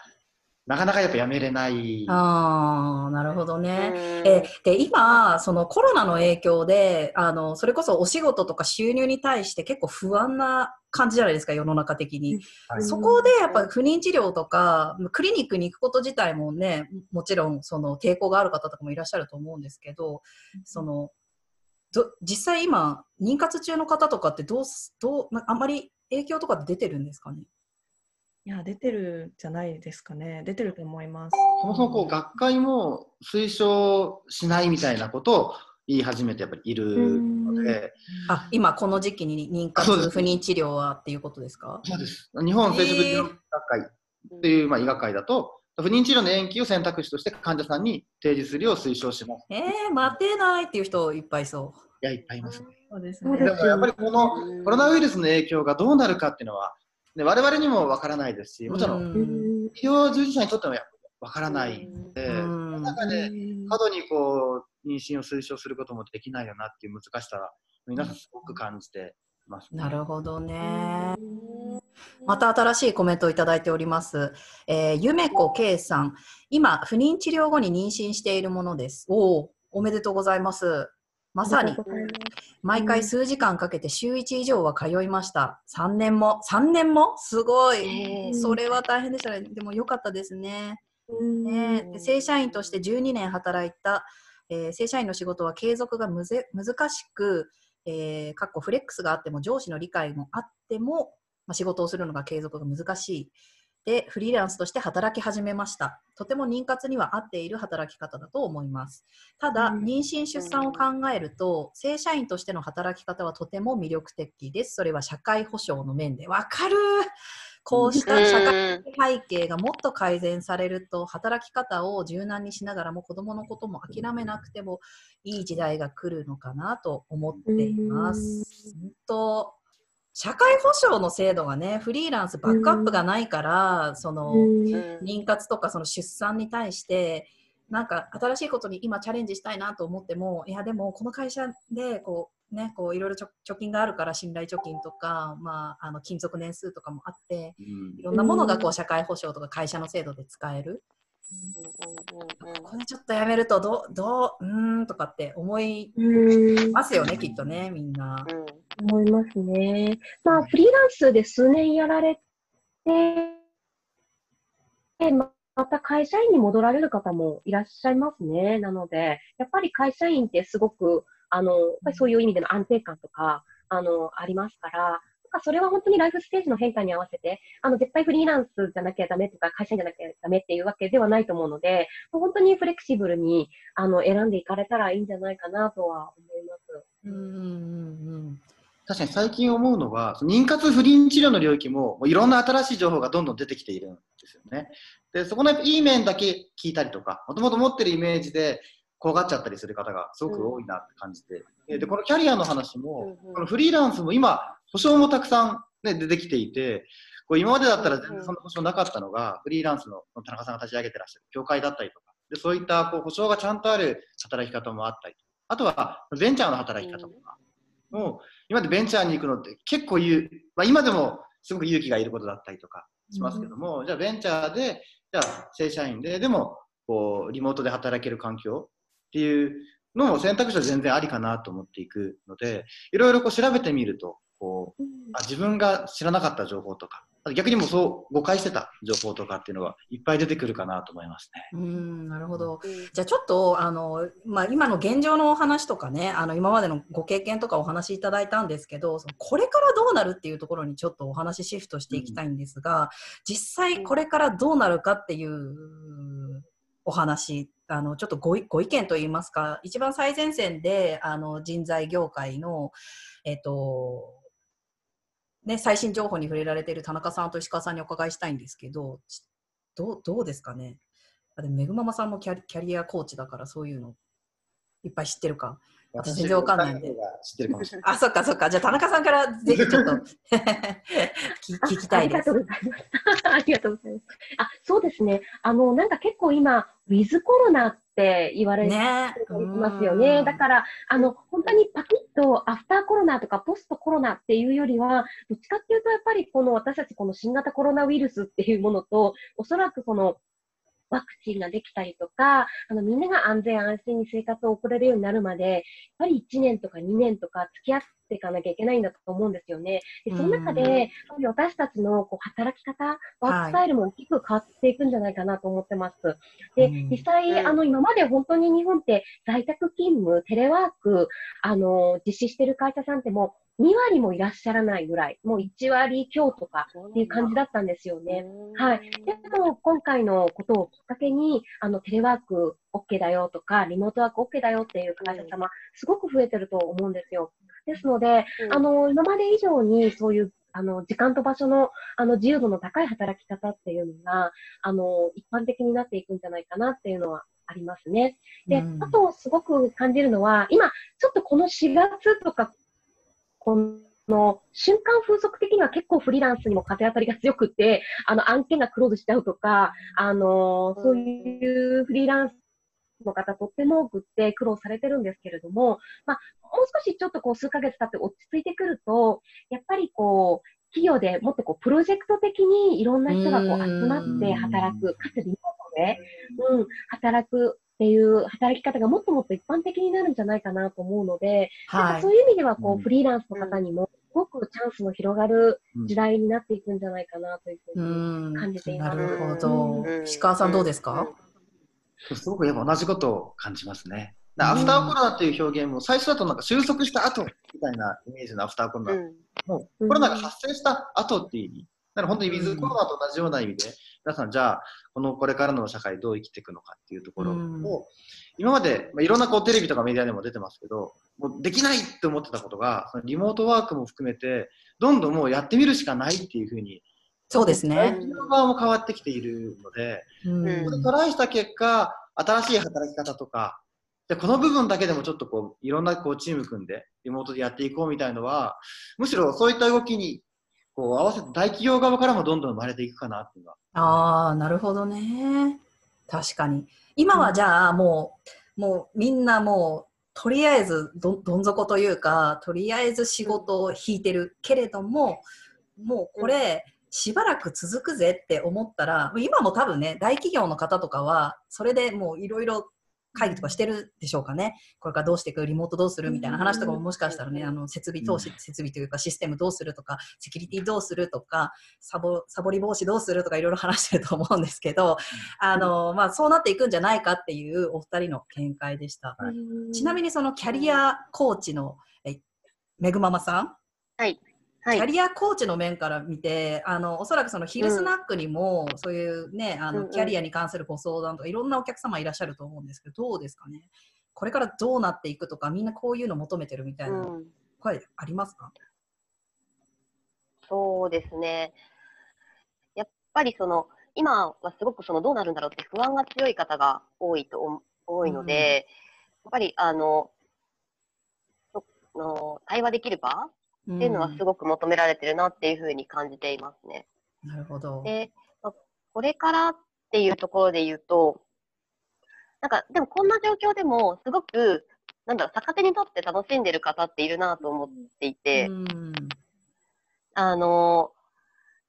なかなかやっぱやめれない。ああ、なるほどね。ーえで今、そのコロナの影響であの、それこそお仕事とか収入に対して結構不安な感じじゃないですか、世の中的に。はいそこでやっぱ不妊治療とか、クリニックに行くこと自体もね、もちろんその抵抗がある方とかもいらっしゃると思うんですけど、そのど実際今、妊活中の方とかってどうすどうなあんまり影響とか出てるんですかね？いや、出てるじゃないですかね。出てると思います。そもそもこう学会も推奨しないみたいなことを言い始めてやっぱりいるので、あ今、この時期に妊活不妊治療はっていうことですか？そうです日本生殖医療学会っていう、まあ、医学会だと、不妊治療の延期を選択肢として患者さんに提示するよう推奨します。えー、待てないっていう人いっぱいいそいや、いっぱいいますね。そうですね。でもやっぱりこのコロナウイルスの影響がどうなるかっていうのは、ね、我々にもわからないですし、う。もちろんうん医療従事者にとってもわからないので、中で過度にこう妊娠を推奨することもできないよなっていう難しさは皆さんすごく感じてます、ね。なるほどね。また新しいコメントをいただいております。えー、ゆめこけいさん、今、不妊治療後に妊娠しているものです。おお、おめでとうございます。まさに、毎回数時間かけて週1以上は通いました。3年も、3年も？すごい。えそれは大変でしたね。でも良かったですね。ね、で正社員として12年働いた、えー正社員の仕事は継続がむぜ難しく、えーかっこフレックスがあっても上司の理解もあっても、まあ、仕事をするのが継続が難しい。で、フリーランスとして働き始めました。とても妊活には合っている働き方だと思います。ただ、うん妊娠・出産を考えると、正社員としての働き方はとても魅力的です。それは社会保障の面で。わかるこうした社会うん背景がもっと改善されると働き方を柔軟にしながらも子どものことも諦めなくてもいい時代が来るのかなと思っています。本当社会保障の制度がねフリーランスバックアップがないからそのうん。妊活とかその出産に対してなんか新しいことに今チャレンジしたいなと思ってもいやでもこの会社でこうねこういろいろ貯金があるから信頼貯金とか、まあ、あの勤続年数とかもあってうん。いろんなものがこう社会保障とか会社の制度で使える。うん。うんうんここでちょっとやめるとどう、どう、うーんとかって思いうんますよね、きっとね、みんな。思いますね。まあ、フリーランスで数年やられて、また会社員に戻られる方もいらっしゃいますね。なので、やっぱり会社員ってすごく、あの、やっぱりそういう意味での安定感とか、あの、ありますから、かそれは本当にライフステージの変化に合わせて、あの、絶対フリーランスじゃなきゃダメとか、会社員じゃなきゃダメっていうわけではないと思うので、本当にフレキシブルに、あの、選んでいかれたらいいんじゃないかなとは思います。うんうんうん確かに最近思うのは、妊活不妊治療の領域ももういろんな新しい情報がどんどん出てきているんですよね。で、そこのやっぱいい面だけ聞いたりとか、もともと持ってるイメージで怖がっちゃったりする方がすごく多いなって感じて、ででこのキャリアの話も、うんうん。このフリーランスも今、保証もたくさん、ね、出てきていて、こう今までだったら全然そんな保証なかったのが、フリーランスの田中さんが立ち上げてらっしゃる協会だったりとか、でそういったこう保証がちゃんとある働き方もあったり、あとはベンチャーの働き方とか。も、今までベンチャーに行くのって結構言う、まあ、今でもすごく勇気がいることだったりとかしますけども、じゃあベンチャーで、じゃあ正社員で、でもこうリモートで働ける環境っていうのも選択肢は全然ありかなと思っていくので、いろいろこう調べてみると、こうあ自分が知らなかった情報とか、逆にもうそう誤解してた情報とかっていうのはいっぱい出てくるかなと思いますね。うん。うん、なるほど。うんじゃあちょっとあの、まあ、今の現状のお話とかねあの今までのご経験とかお話しいただいたんですけどそのこれからどうなるっていうところにちょっとお話シフトしていきたいんですが、実際これからどうなるかっていうお話あのちょっとごいご意見といいますか一番最前線であの人材業界の、えっとね、最新情報に触れられている田中さんと石川さんにお伺いしたいんですけどちどうどうですかね？あでもめぐママさんもキャリキャリアコーチだからそういうのいっぱい知ってるか？私全然わかんないんで知ってるかもしれない。あ、そっかそっか。じゃあ田中さんからぜひちょっと 聞聞きたいですあ。りがとうございます。ありがとうございます。あ、そうですね。あの、なんか結構今、ウィズコロナって言われてね。ますよね。だから、あの、本当にパキッとアフターコロナとかポストコロナっていうよりは、どっちかっていうと、やっぱりこの私たちこの新型コロナウイルスっていうものと、おそらくこのワクチンができたりとか、あの、みんなが安全安心に生活を送れるようになるまで、やっぱり1年とか2年とか付き合っていかなきゃいけないんだと思うんですよね。で、その中うんで、私たちのこう働き方、ワークスタイルも大きく変わっていくんじゃないかなと思ってます。で、うん実際、うんあの、今まで本当に日本って在宅勤務、テレワーク、あの、実施してる会社さんってもう2割もいらっしゃらないぐらい、もう1割強とかっていう感じだったんですよね。はい。でも、今回のことをきっかけに、あの、テレワーク OK だよとか、リモートワーク OK だよっていう会社様、すごく増えてると思うんですよ。ですので、あの、今まで以上にそういう、あの、時間と場所の、あの、自由度の高い働き方っていうのが、あの、一般的になっていくんじゃないかなっていうのはありますね。で、うんあと、すごく感じるのは、今、ちょっとこの4月とか、この、瞬間風速的には結構フリーランスにも風当たりが強くって、あの、案件がクローズしちゃうとか、あの、そういうフリーランスの方とっても多くって苦労されてるんですけれども、まあ、もう少しちょっとこう数ヶ月経って落ち着いてくると、やっぱりこう、企業でもっとこう、プロジェクト的にいろんな人がこう集まって働く、かつリモートで、うん、働くっていう働き方がもっともっと一般的になるんじゃないかなと思うので、はいかそう。いう意味ではこう、うんフリーランスの方にもすごくチャンスの広がる時代になっていくんじゃないかなというふううに。ん。感じていますなるほどう。ん石川さんどうですか？すごくやっぱ同じことを感じますね。アフターコロナっていう表現も最初だとなんか収束した後みたいなイメージのアフターコロナ。うんもうコロナが発生した後っていう。だから本当にウィズコロナと同じような意味で、皆さんじゃあ、このこれからの社会どう生きていくのかっていうところを、うん。今まで、まあ、いろんなこうテレビとかメディアでも出てますけど、もうできないって思ってたことが、そのリモートワークも含めて、どんどんもうやってみるしかないっていうふうに、そうですね。側も変わってきているので、ここでトライした結果、新しい働き方とか、でこの部分だけでもちょっとこういろんなこうチーム組んでリモートでやっていこうみたいのはむしろそういった動きにこう合わせて大企業側からもどんどん生まれていくかなっていうのはああ、なるほどね。確かに。今はじゃあもう、もうみんなもう、とりあえずどどん底というか、とりあえず仕事を引いてるけれども、もうこれ、しばらく続くぜって思ったら、今も多分ね、大企業の方とかは、それでもういろいろ会議とかしてるでしょうかね。これからどうしていく、リモートどうする？みたいな話とかももしかしたらね、あの設備投資、設備というかシステムどうするとか、セキュリティどうするとか、サボサボり防止どうするとかいろいろ話してると思うんですけど、あのまあ、そうなっていくんじゃないかっていうお二人の見解でした。ちなみにそのキャリアコーチのえめぐママさん、はい。キャはい。リアコーチの面から見て、あのおそらくそのヒルスナックにも、そういうね、あうんうんのキャリアに関するご相談とか、いろんなお客様いらっしゃると思うんですけど、どうですかね。これからどうなっていくとか、みんなこういうの求めてるみたいうな。声ありますか、そうですね。やっぱりその、今はすごくそのどうなるんだろうって不安が強い方が多いと思多いので、やっぱりあの、その対話できる場っていうのはすごく求められてるなっていうふうに感じていますね。うんなるほど。で、まあこれからっていうところで言うと、なんか、でもこんな状況でも、すごく、なんだろう、逆手にとって楽しんでる方っているなと思っていて、うんあの、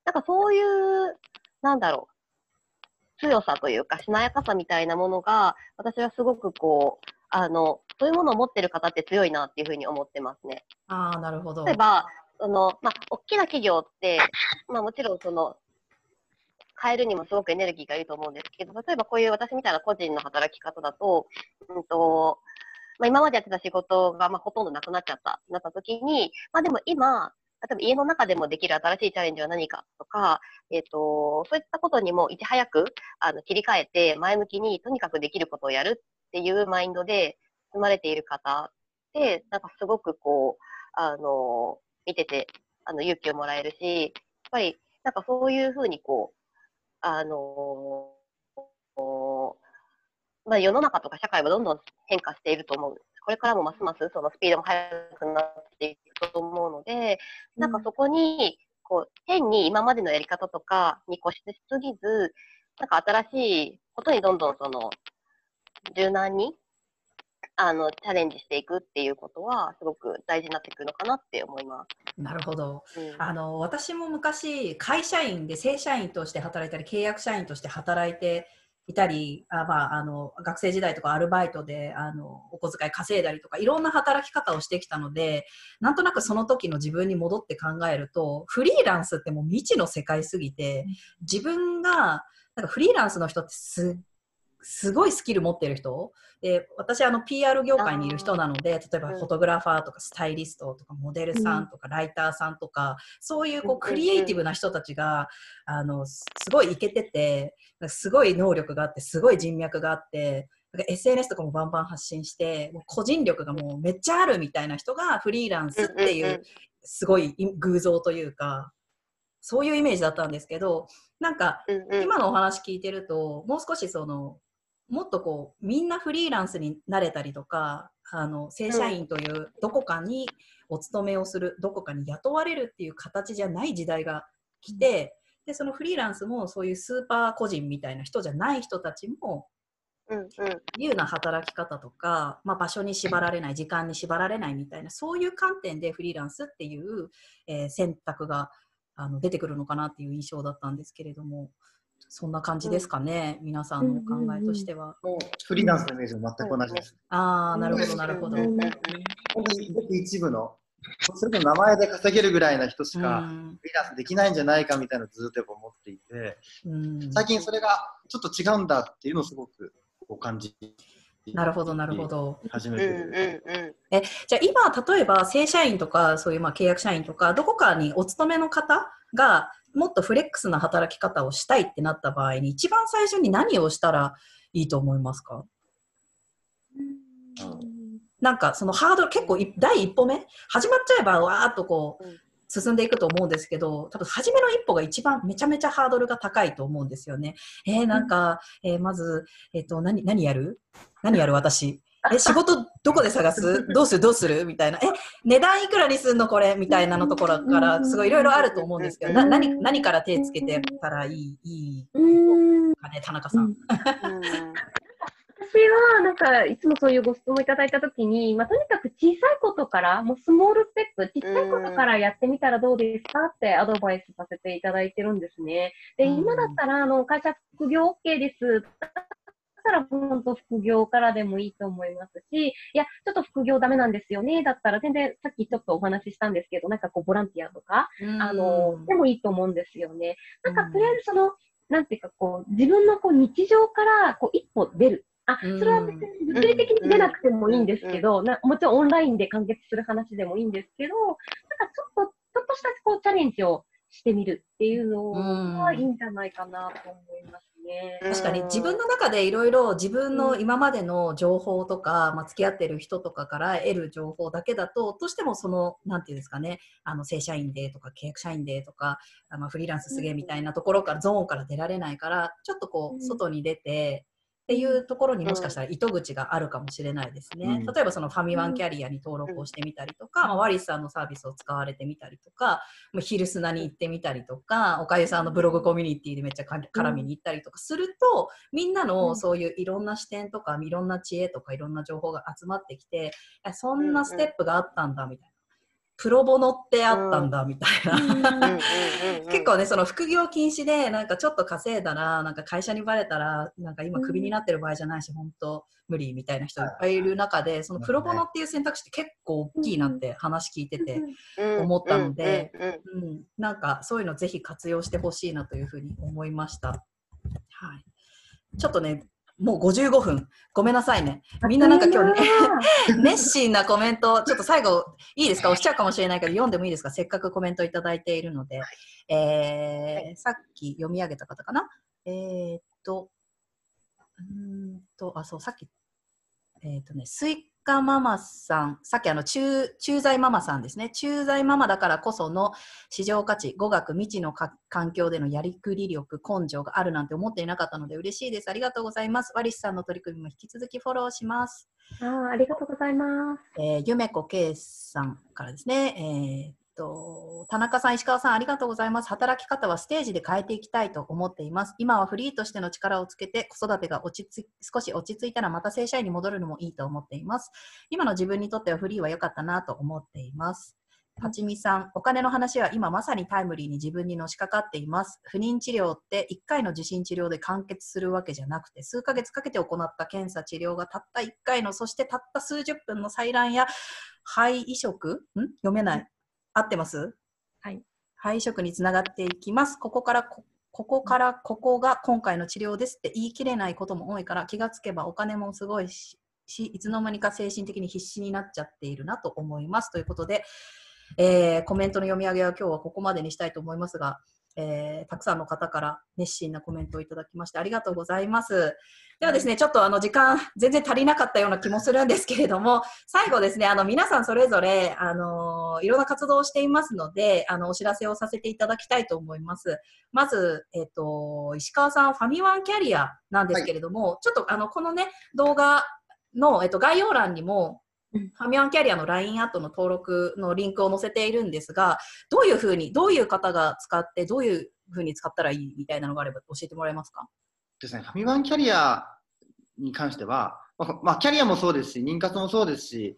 なんかそういう、なんだろう、強さというか、しなやかさみたいなものが、私はすごくこう、あの、そういうものを持ってる方って強いなっていうふうに思ってますね。ああ、なるほど。例えば、その、まあ、大きな企業って、まあ、もちろんその、変えるにもすごくエネルギーがいると思うんですけど、例えばこういう私みたいな個人の働き方だと、うんと、まあ、今までやってた仕事がまあほとんどなくなっちゃった、なった時に、まあでも今、例えば家の中でもできる新しいチャレンジは何かとか、えっ、と、そういったことにもいち早くあの切り替えて、前向きにとにかくできることをやるっていうマインドで包まれている方って、なんかすごくこう、あの、見てて、あの、勇気をもらえるし、やっぱり、なんかそういうふうにこう、あのまあ、世の中とか社会はどんどん変化していると思う。これからもますますそのスピードも速くなっていくと思うので、なんかそこに、こう、変に今までのやり方とかに固執しすぎず、なんか新しいことにどんどんその、柔軟に、あの、チャレンジしていくっていうことは、すごく大事になってくるのかなって思いまなるほど。す。うんあの私も昔会社員で正社員として働いたり契約社員として働いていたりあ、まあ、あの学生時代とかアルバイトであのお小遣い稼いだりとかいろんな働き方をしてきたのでなんとなくその時の自分に戻って考えるとフリーランスってもう未知の世界すぎて自分がなんかフリーランスの人ってすすごいスキル持ってる人？で私あの PR 業界にいる人なので例えばうん。フォトグラファーとかスタイリストとかモデルさんとかライターさんとかそういうこううんクリエイティブな人たちがあのすすごいイケててすごい能力があってすごい人脈があって SNS とかもバンバン発信してもう個人力がもうめっちゃあるみたいな人がフリーランスっていうんうんううん。すごい偶像というかそういうイメージだったんですけどなんかうんうん。今のお話聞いてるともう少しそのもっとこうみんなフリーランスになれたりとかあの正社員というどこかにお勤めをするどこかに雇われるっていう形じゃない時代が来てでそのフリーランスもそういうスーパー個人みたいな人じゃない人たちもうんうん。自由な働き方とか、まあ、場所に縛られない時間に縛られないみたいなそういう観点でフリーランスっていう、えー選択があの出てくるのかなっていう印象だったんですけれどもそんな感じですかね、皆さんのお考えとしては。フリーランスのイメージも全く同じです。ああ、なるほど、なるほど。うんうんうん本当にごく一部の、それこそ名前で稼げるぐらいな人しか、うんフリーランスできないんじゃないかみたいなのをずっと思っていて、うん最近それがちょっと違うんだっていうのをすごくこう感じなるほど、なるほど。始めうんうんてうんじゃあ今、例えば正社員とか、そういうまあ契約社員とか、どこかにお勤めの方がもっとフレックスな働き方をしたいってなった場合に、一番最初に何をしたらいいと思いますか？なんかそのハードル、結構い第一歩目、始まっちゃえばわーっとこううん。進んでいくと思うんですけど、多分初めの一歩が一番めちゃめちゃハードルが高いと思うんですよね。えー、なんか、えーまず、えっ、と、何、何やる？何やる私？え、仕事どこで探す？どうする？どうする？みたいな。え、値段いくらにすんの？これみたいなのところから、すごいいろいろあると思うんですけど、な何、何から手つけてたらいい、いいうん。かね、田中さん。うん。私は、なんか、いつもそういうご質問いただいたときに、まあ、とにかく小さいことから、もうスモールステップ、小さいことからやってみたらどうですか？ってアドバイスさせていただいてるんですね。で、うん。今だったら、あの、会社副業 OK です。だったら、本当副業からでもいいと思いますし、いや、ちょっと副業ダメなんですよね。だったら、全然、さっきちょっとお話ししたんですけど、なんかこう、ボランティアとか、あの、でもいいと思うんですよね。なんか、とりあえずその、なんていうか、こう、自分のこう日常からこう一歩出る。あ、それは別に物理的に出なくてもいいんですけど、なもちろんオンラインで完結する話でもいいんですけど、なんかちょっと、ちょっとしたこうチャレンジをしてみるっていうのはいいんじゃないかなと思いますね。確かに自分の中でいろいろ自分の今までの情報とか、まあ、付き合ってる人とかから得る情報だけだとどうしてもそのなんていうんですかねあの正社員でとか契約社員でとかあのフリーランスすげえみたいなところからゾーンから出られないからちょっとこううん外に出て。っていうところにもしかしたら糸口があるかもしれないですね。うん。例えばそのファミマンキャリアに登録をしてみたりとか、まあ、ワリスさんのサービスを使われてみたりとか、もう昼砂に行ってみたりとか、おかゆさんのブログコミュニティでめっちゃか絡みに行ったりとかすると、みんなのそういういろんな視点とか、いろんな知恵とか、いろんな情報が集まってきて、あそんなステップがあったんだみたいな。プロボノってあったんだみたいな。結構ね、その副業禁止で、なんかちょっと稼いだら、なんか会社にバレたら、なんか今クビになってる場合じゃないし、本当無理みたいな人いっぱいいる中で、そのプロボノっていう選択肢って結構大きいなって話聞いてて、思ったのでうん、なんかそういうのぜひ活用してほしいなというふうに思いました。はい。ちょっとね、もう55分。ごめんなさいね。みんななんか今日、ね、熱心なコメント、ちょっと最後、いいですか？押しちゃうかもしれないけど、読んでもいいですか？せっかくコメントいただいているので。えーさっき読み上げた方かな？えーっと、うーんと、あ、そう、さっき、えーっとね、スイカママさん、さっきあの、駐駐在ママさんですね。駐在ママだからこその市場価値、語学、未知のか環境でのやりくり力、根性があるなんて思っていなかったので嬉しいです。ありがとうございます。ワリスさんの取り組みも引き続きフォローします。あーありがとうございます。えーゆめこけいさんからですね、えーっと、田中さん、石川さん、ありがとうございます。働き方はステージで変えていきたいと思っています。今はフリーとしての力をつけて、子育てが落ち着少し落ち着いたらまた正社員に戻るのもいいと思っています。今の自分にとってはフリーは良かったなと思っています。はちみさん、お金の話は今まさにタイムリーに自分にのしかかっています。不妊治療って1回の受診治療で完結するわけじゃなくて、数ヶ月かけて行った検査治療がたった1回の、そしてたった数十分の採卵や肺移植？ん？読めない。合ってます？はい。肺移植につながっていきます。ここからこここからここが今回の治療ですって言い切れないことも多いから気がつけばお金もすごいししいつの間にか精神的に必死になっちゃっているなと思いますということで、えーコメントの読み上げは今日はここまでにしたいと思いますが、えーたくさんの方から熱心なコメントをいただきましてありがとうございます。ではですね、ちょっとあの時間全然足りなかったような気もするんですけれども、最後ですね、あの皆さんそれぞれ、あのいろんな活動をしていますので、あのお知らせをさせていただきたいと思います。まず、えっ、と、石川さん、ファミワンキャリアなんですけれども、ちょっとあのこのね、動画の、えっと、概要欄にも、うん。ファミワンキャリアの LINE アットの登録のリンクを載せているんですが、どういうふうに、どういう方が使って、どういうふうに使ったらいいみたいなのがあれば教えてもらえますか？ですね、ファミマンキャリアに関しては、まあまあ、キャリアもそうですし、妊活もそうですし、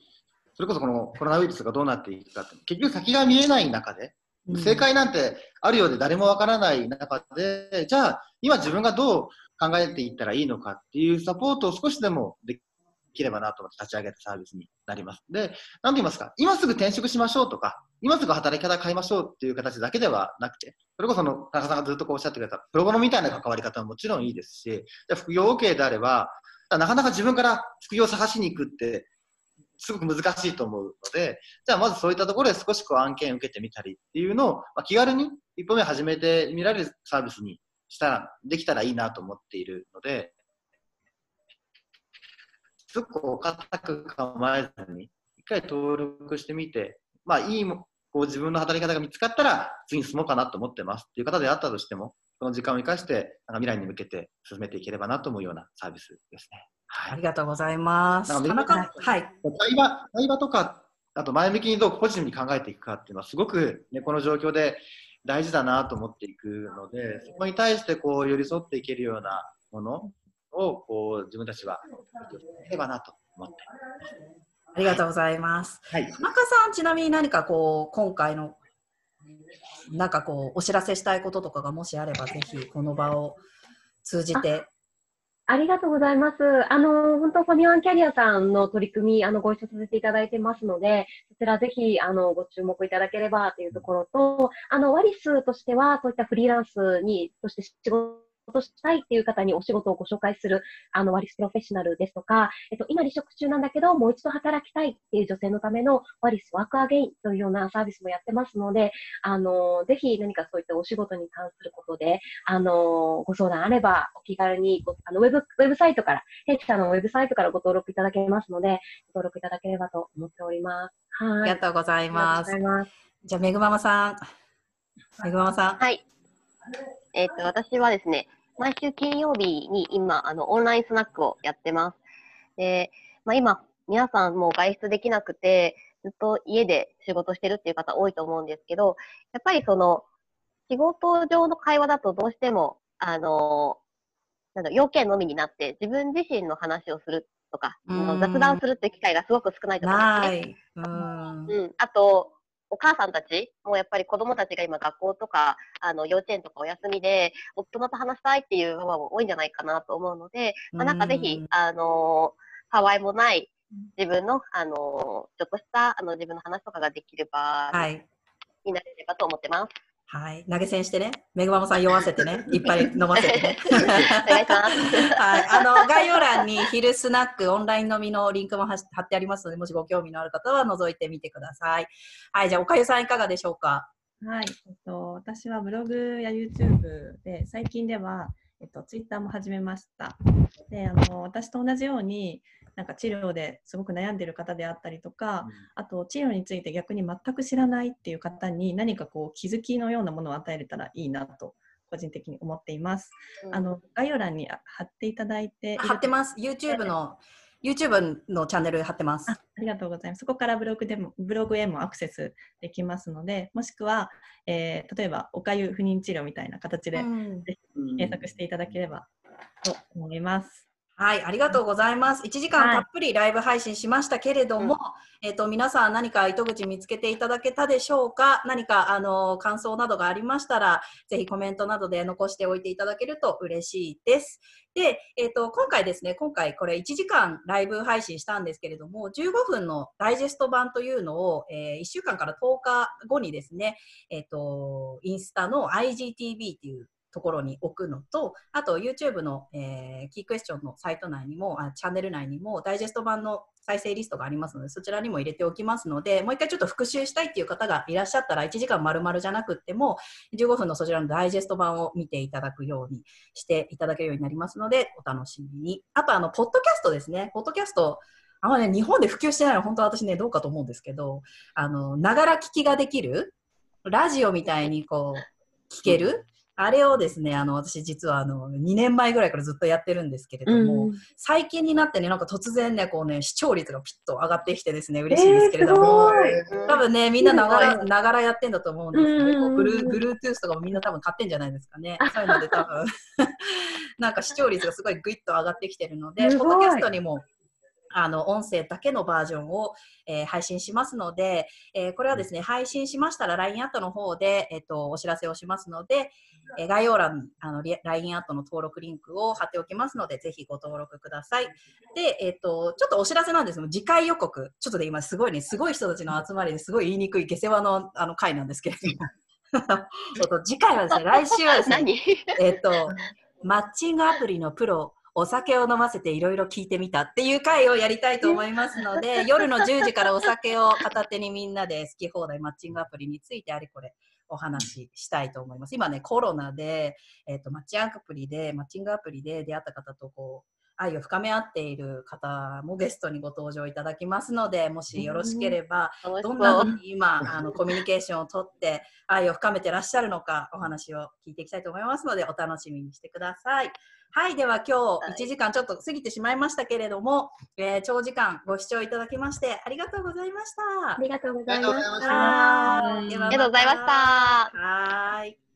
それこそこのコロナウイルスがどうなっていくかって、結局先が見えない中で、正解なんてあるようで誰もわからない中で、じゃあ、今自分がどう考えていったらいいのかっていうサポートを少しでもできればなと思って立ち上げたサービスになります。で、なんと言いますか、今すぐ転職しましょうとか、今すぐ働き方変えましょうっていう形だけではなくて、それこその田中さんがずっとこうおっしゃってくれたプログラムみたいな関わり方ももちろんいいですし、じゃ副業 OK であれば、なかなか自分から副業を探しに行くってすごく難しいと思うので、じゃあまずそういったところで少しこう案件受けてみたりっていうのを、まあ、気軽に一歩目始めてみられるサービスにしたら、できたらいいなと思っているので、すごく固く構えずに、一回登録してみて、まあいいこう自分の働き方が見つかったら次に進もうかなと思ってますっていう方であったとしても、その時間を生かしてなんか未来に向けて進めていければなと思うようなサービスですね。はい、ありがとうございます。田中はい。対話対話とか、あと前向きにどうポジティブに考えていくかっていうのはすごく、ね、この状況で大事だなと思っていくので、そこに対してこう寄り添っていけるようなものをこう自分たちはやればなと思ってありがとうございます。はい、田中さん、ちなみに何かこう今回のなんかこうお知らせしたいこととかがもしあれば、ぜひこの場を通じてありがとうございます。あの、本当、ファニワンキャリアさんの取り組み、あの、ご一緒させていただいてますので、そちらぜひ、あの、ご注目いただければというところと、あの、ワリスとしては、そういったフリーランスに、そして仕事としたいっていう方にお仕事をご紹介する、あの、ワリスプロフェッショナルですとか、えっと、今離職中なんだけど、もう一度働きたいっていう女性のためのワリスワークアゲインというようなサービスもやってますので、あの、ぜひ何かそういったお仕事に関することで、あの、ご相談あれば、お気軽にあのウェブ、ウェブサイトから、ヘイさんのウェブサイトからご登録いただけますので、ご登録いただければと思っております。はい。ありがとうございます。ますじゃあ、めぐままさん。めぐままさん。はい。えっ、ー、と、私はですね、毎週金曜日に今、あの、オンラインスナックをやってます。で、まあ、今、皆さんも外出できなくて、ずっと家で仕事してるっていう方多いと思うんですけど、やっぱりその、仕事上の会話だとどうしても、あの、なんだ要件のみになって、自分自身の話をするとか、雑談するっていう機会がすごく少ないと思うんですね。うん、あと、お母さんたちもやっぱり子供たちが今学校とかあの幼稚園とかお休みで大人と話したいっていうママも多いんじゃないかなと思うので、まあ、なんかぜひ、あのたわいもない自分の、あのちょっとしたあの自分の話とかができれば、はい、になれればと思ってます。はい。投げ銭してね、めぐまもさん酔わせてね、いっぱい飲ませてね。はい。あの、概要欄に昼スナックオンライン飲みのリンクも貼ってありますので、もしご興味のある方は覗いてみてください。はい。じゃあ、おかゆさんいかがでしょうか？はい。えっと、私はブログや YouTube で、最近では、えっと、Twitter も始めました。で、あの、私と同じように、なんか治療ですごく悩んでる方であったりとか、うん、あと治療について逆に全く知らないっていう方に何かこう気づきのようなものを与えれたらいいなと個人的に思っています。うん、あの概要欄に貼っていただいて貼ってます。YouTube の YouTube のチャンネル貼ってます。ありがとうございます。そこからブログでもブログへもアクセスできますので、もしくは、えー、例えばおかゆ不妊治療みたいな形で、うん、検索していただければと思います。はい、ありがとうございます。1時間たっぷりライブ配信しましたけれども、はい、えっ、と、皆さん何か糸口見つけていただけたでしょうか？何か、あの、感想などがありましたら、ぜひコメントなどで残しておいていただけると嬉しいです。で、えっ、と、今回ですね、今回これ1時間ライブ配信したんですけれども、15分のダイジェスト版というのを、えー、1週間から10日後にですね、えっ、と、インスタの IGTV っていうところに置くのと、あと YouTube の、えー、キークエスチョンのサイト内にもあ、チャンネル内にもダイジェスト版の再生リストがありますので、そちらにも入れておきますので、もう一回ちょっと復習したいっていう方がいらっしゃったら、1時間丸々じゃなくっても、15分のそちらのダイジェスト版を見ていただくようにしていただけるようになりますので、お楽しみに。あと、あの、ポッドキャストですね。ポッドキャスト、あんまね、日本で普及してないのは本当私ね、どうかと思うんですけど、あの、ながら聞きができる、ラジオみたいにこう、聞ける、あれをですね、あの、私実はあの、2年前ぐらいからずっとやってるんですけれども、うん、最近になってね、なんか突然ね、こうね、視聴率がピッと上がってきてですね、嬉しいですけれども、えー、多分ね、みんなながら、ながらやってんだと思うんですけど、うブルー、ブルートゥースとかもみんな多分買ってんじゃないですかね。そういうので多分。なんか視聴率がすごいグイッと上がってきてるので、ポッドキャストにもあの音声だけのバージョンを、えー、配信しますので、えー、これはですね、配信しましたら LINE アットの方で、えっ、ー、と、お知らせをしますので、えー、概要欄にあの LINE アットの登録リンクを貼っておきますので、ぜひご登録ください。で、えっ、と、ちょっとお知らせなんです。けど、次回予告、ちょっとで今すごいね、すごい人たちの集まりですごい言いにくい下世話のあの回なんですけれども。次回はですね、来週はですね、えっと、マッチングアプリのプロお酒を飲ませていろいろ聞いてみたっていう回をやりたいと思いますので、夜の10時からお酒を片手にみんなで好き放題マッチングアプリについてあれこれお話ししたいと思います。今ね、コロナで、えっ、ー、と、マッチングアプリで、マッチングアプリで出会った方とこう、愛を深め合っている方もゲストにご登場いただきますので、もしよろしければ、どんなふうに今あのコミュニケーションをとって愛を深めてらっしゃるのかお話を聞いていきたいと思いますので、お楽しみにしてください。はい、では今日1時間ちょっと過ぎてしまいましたけれども、えー、長時間ご視聴いただきましてありがとうございました。ありがとうございました。ありがとうございました。はい。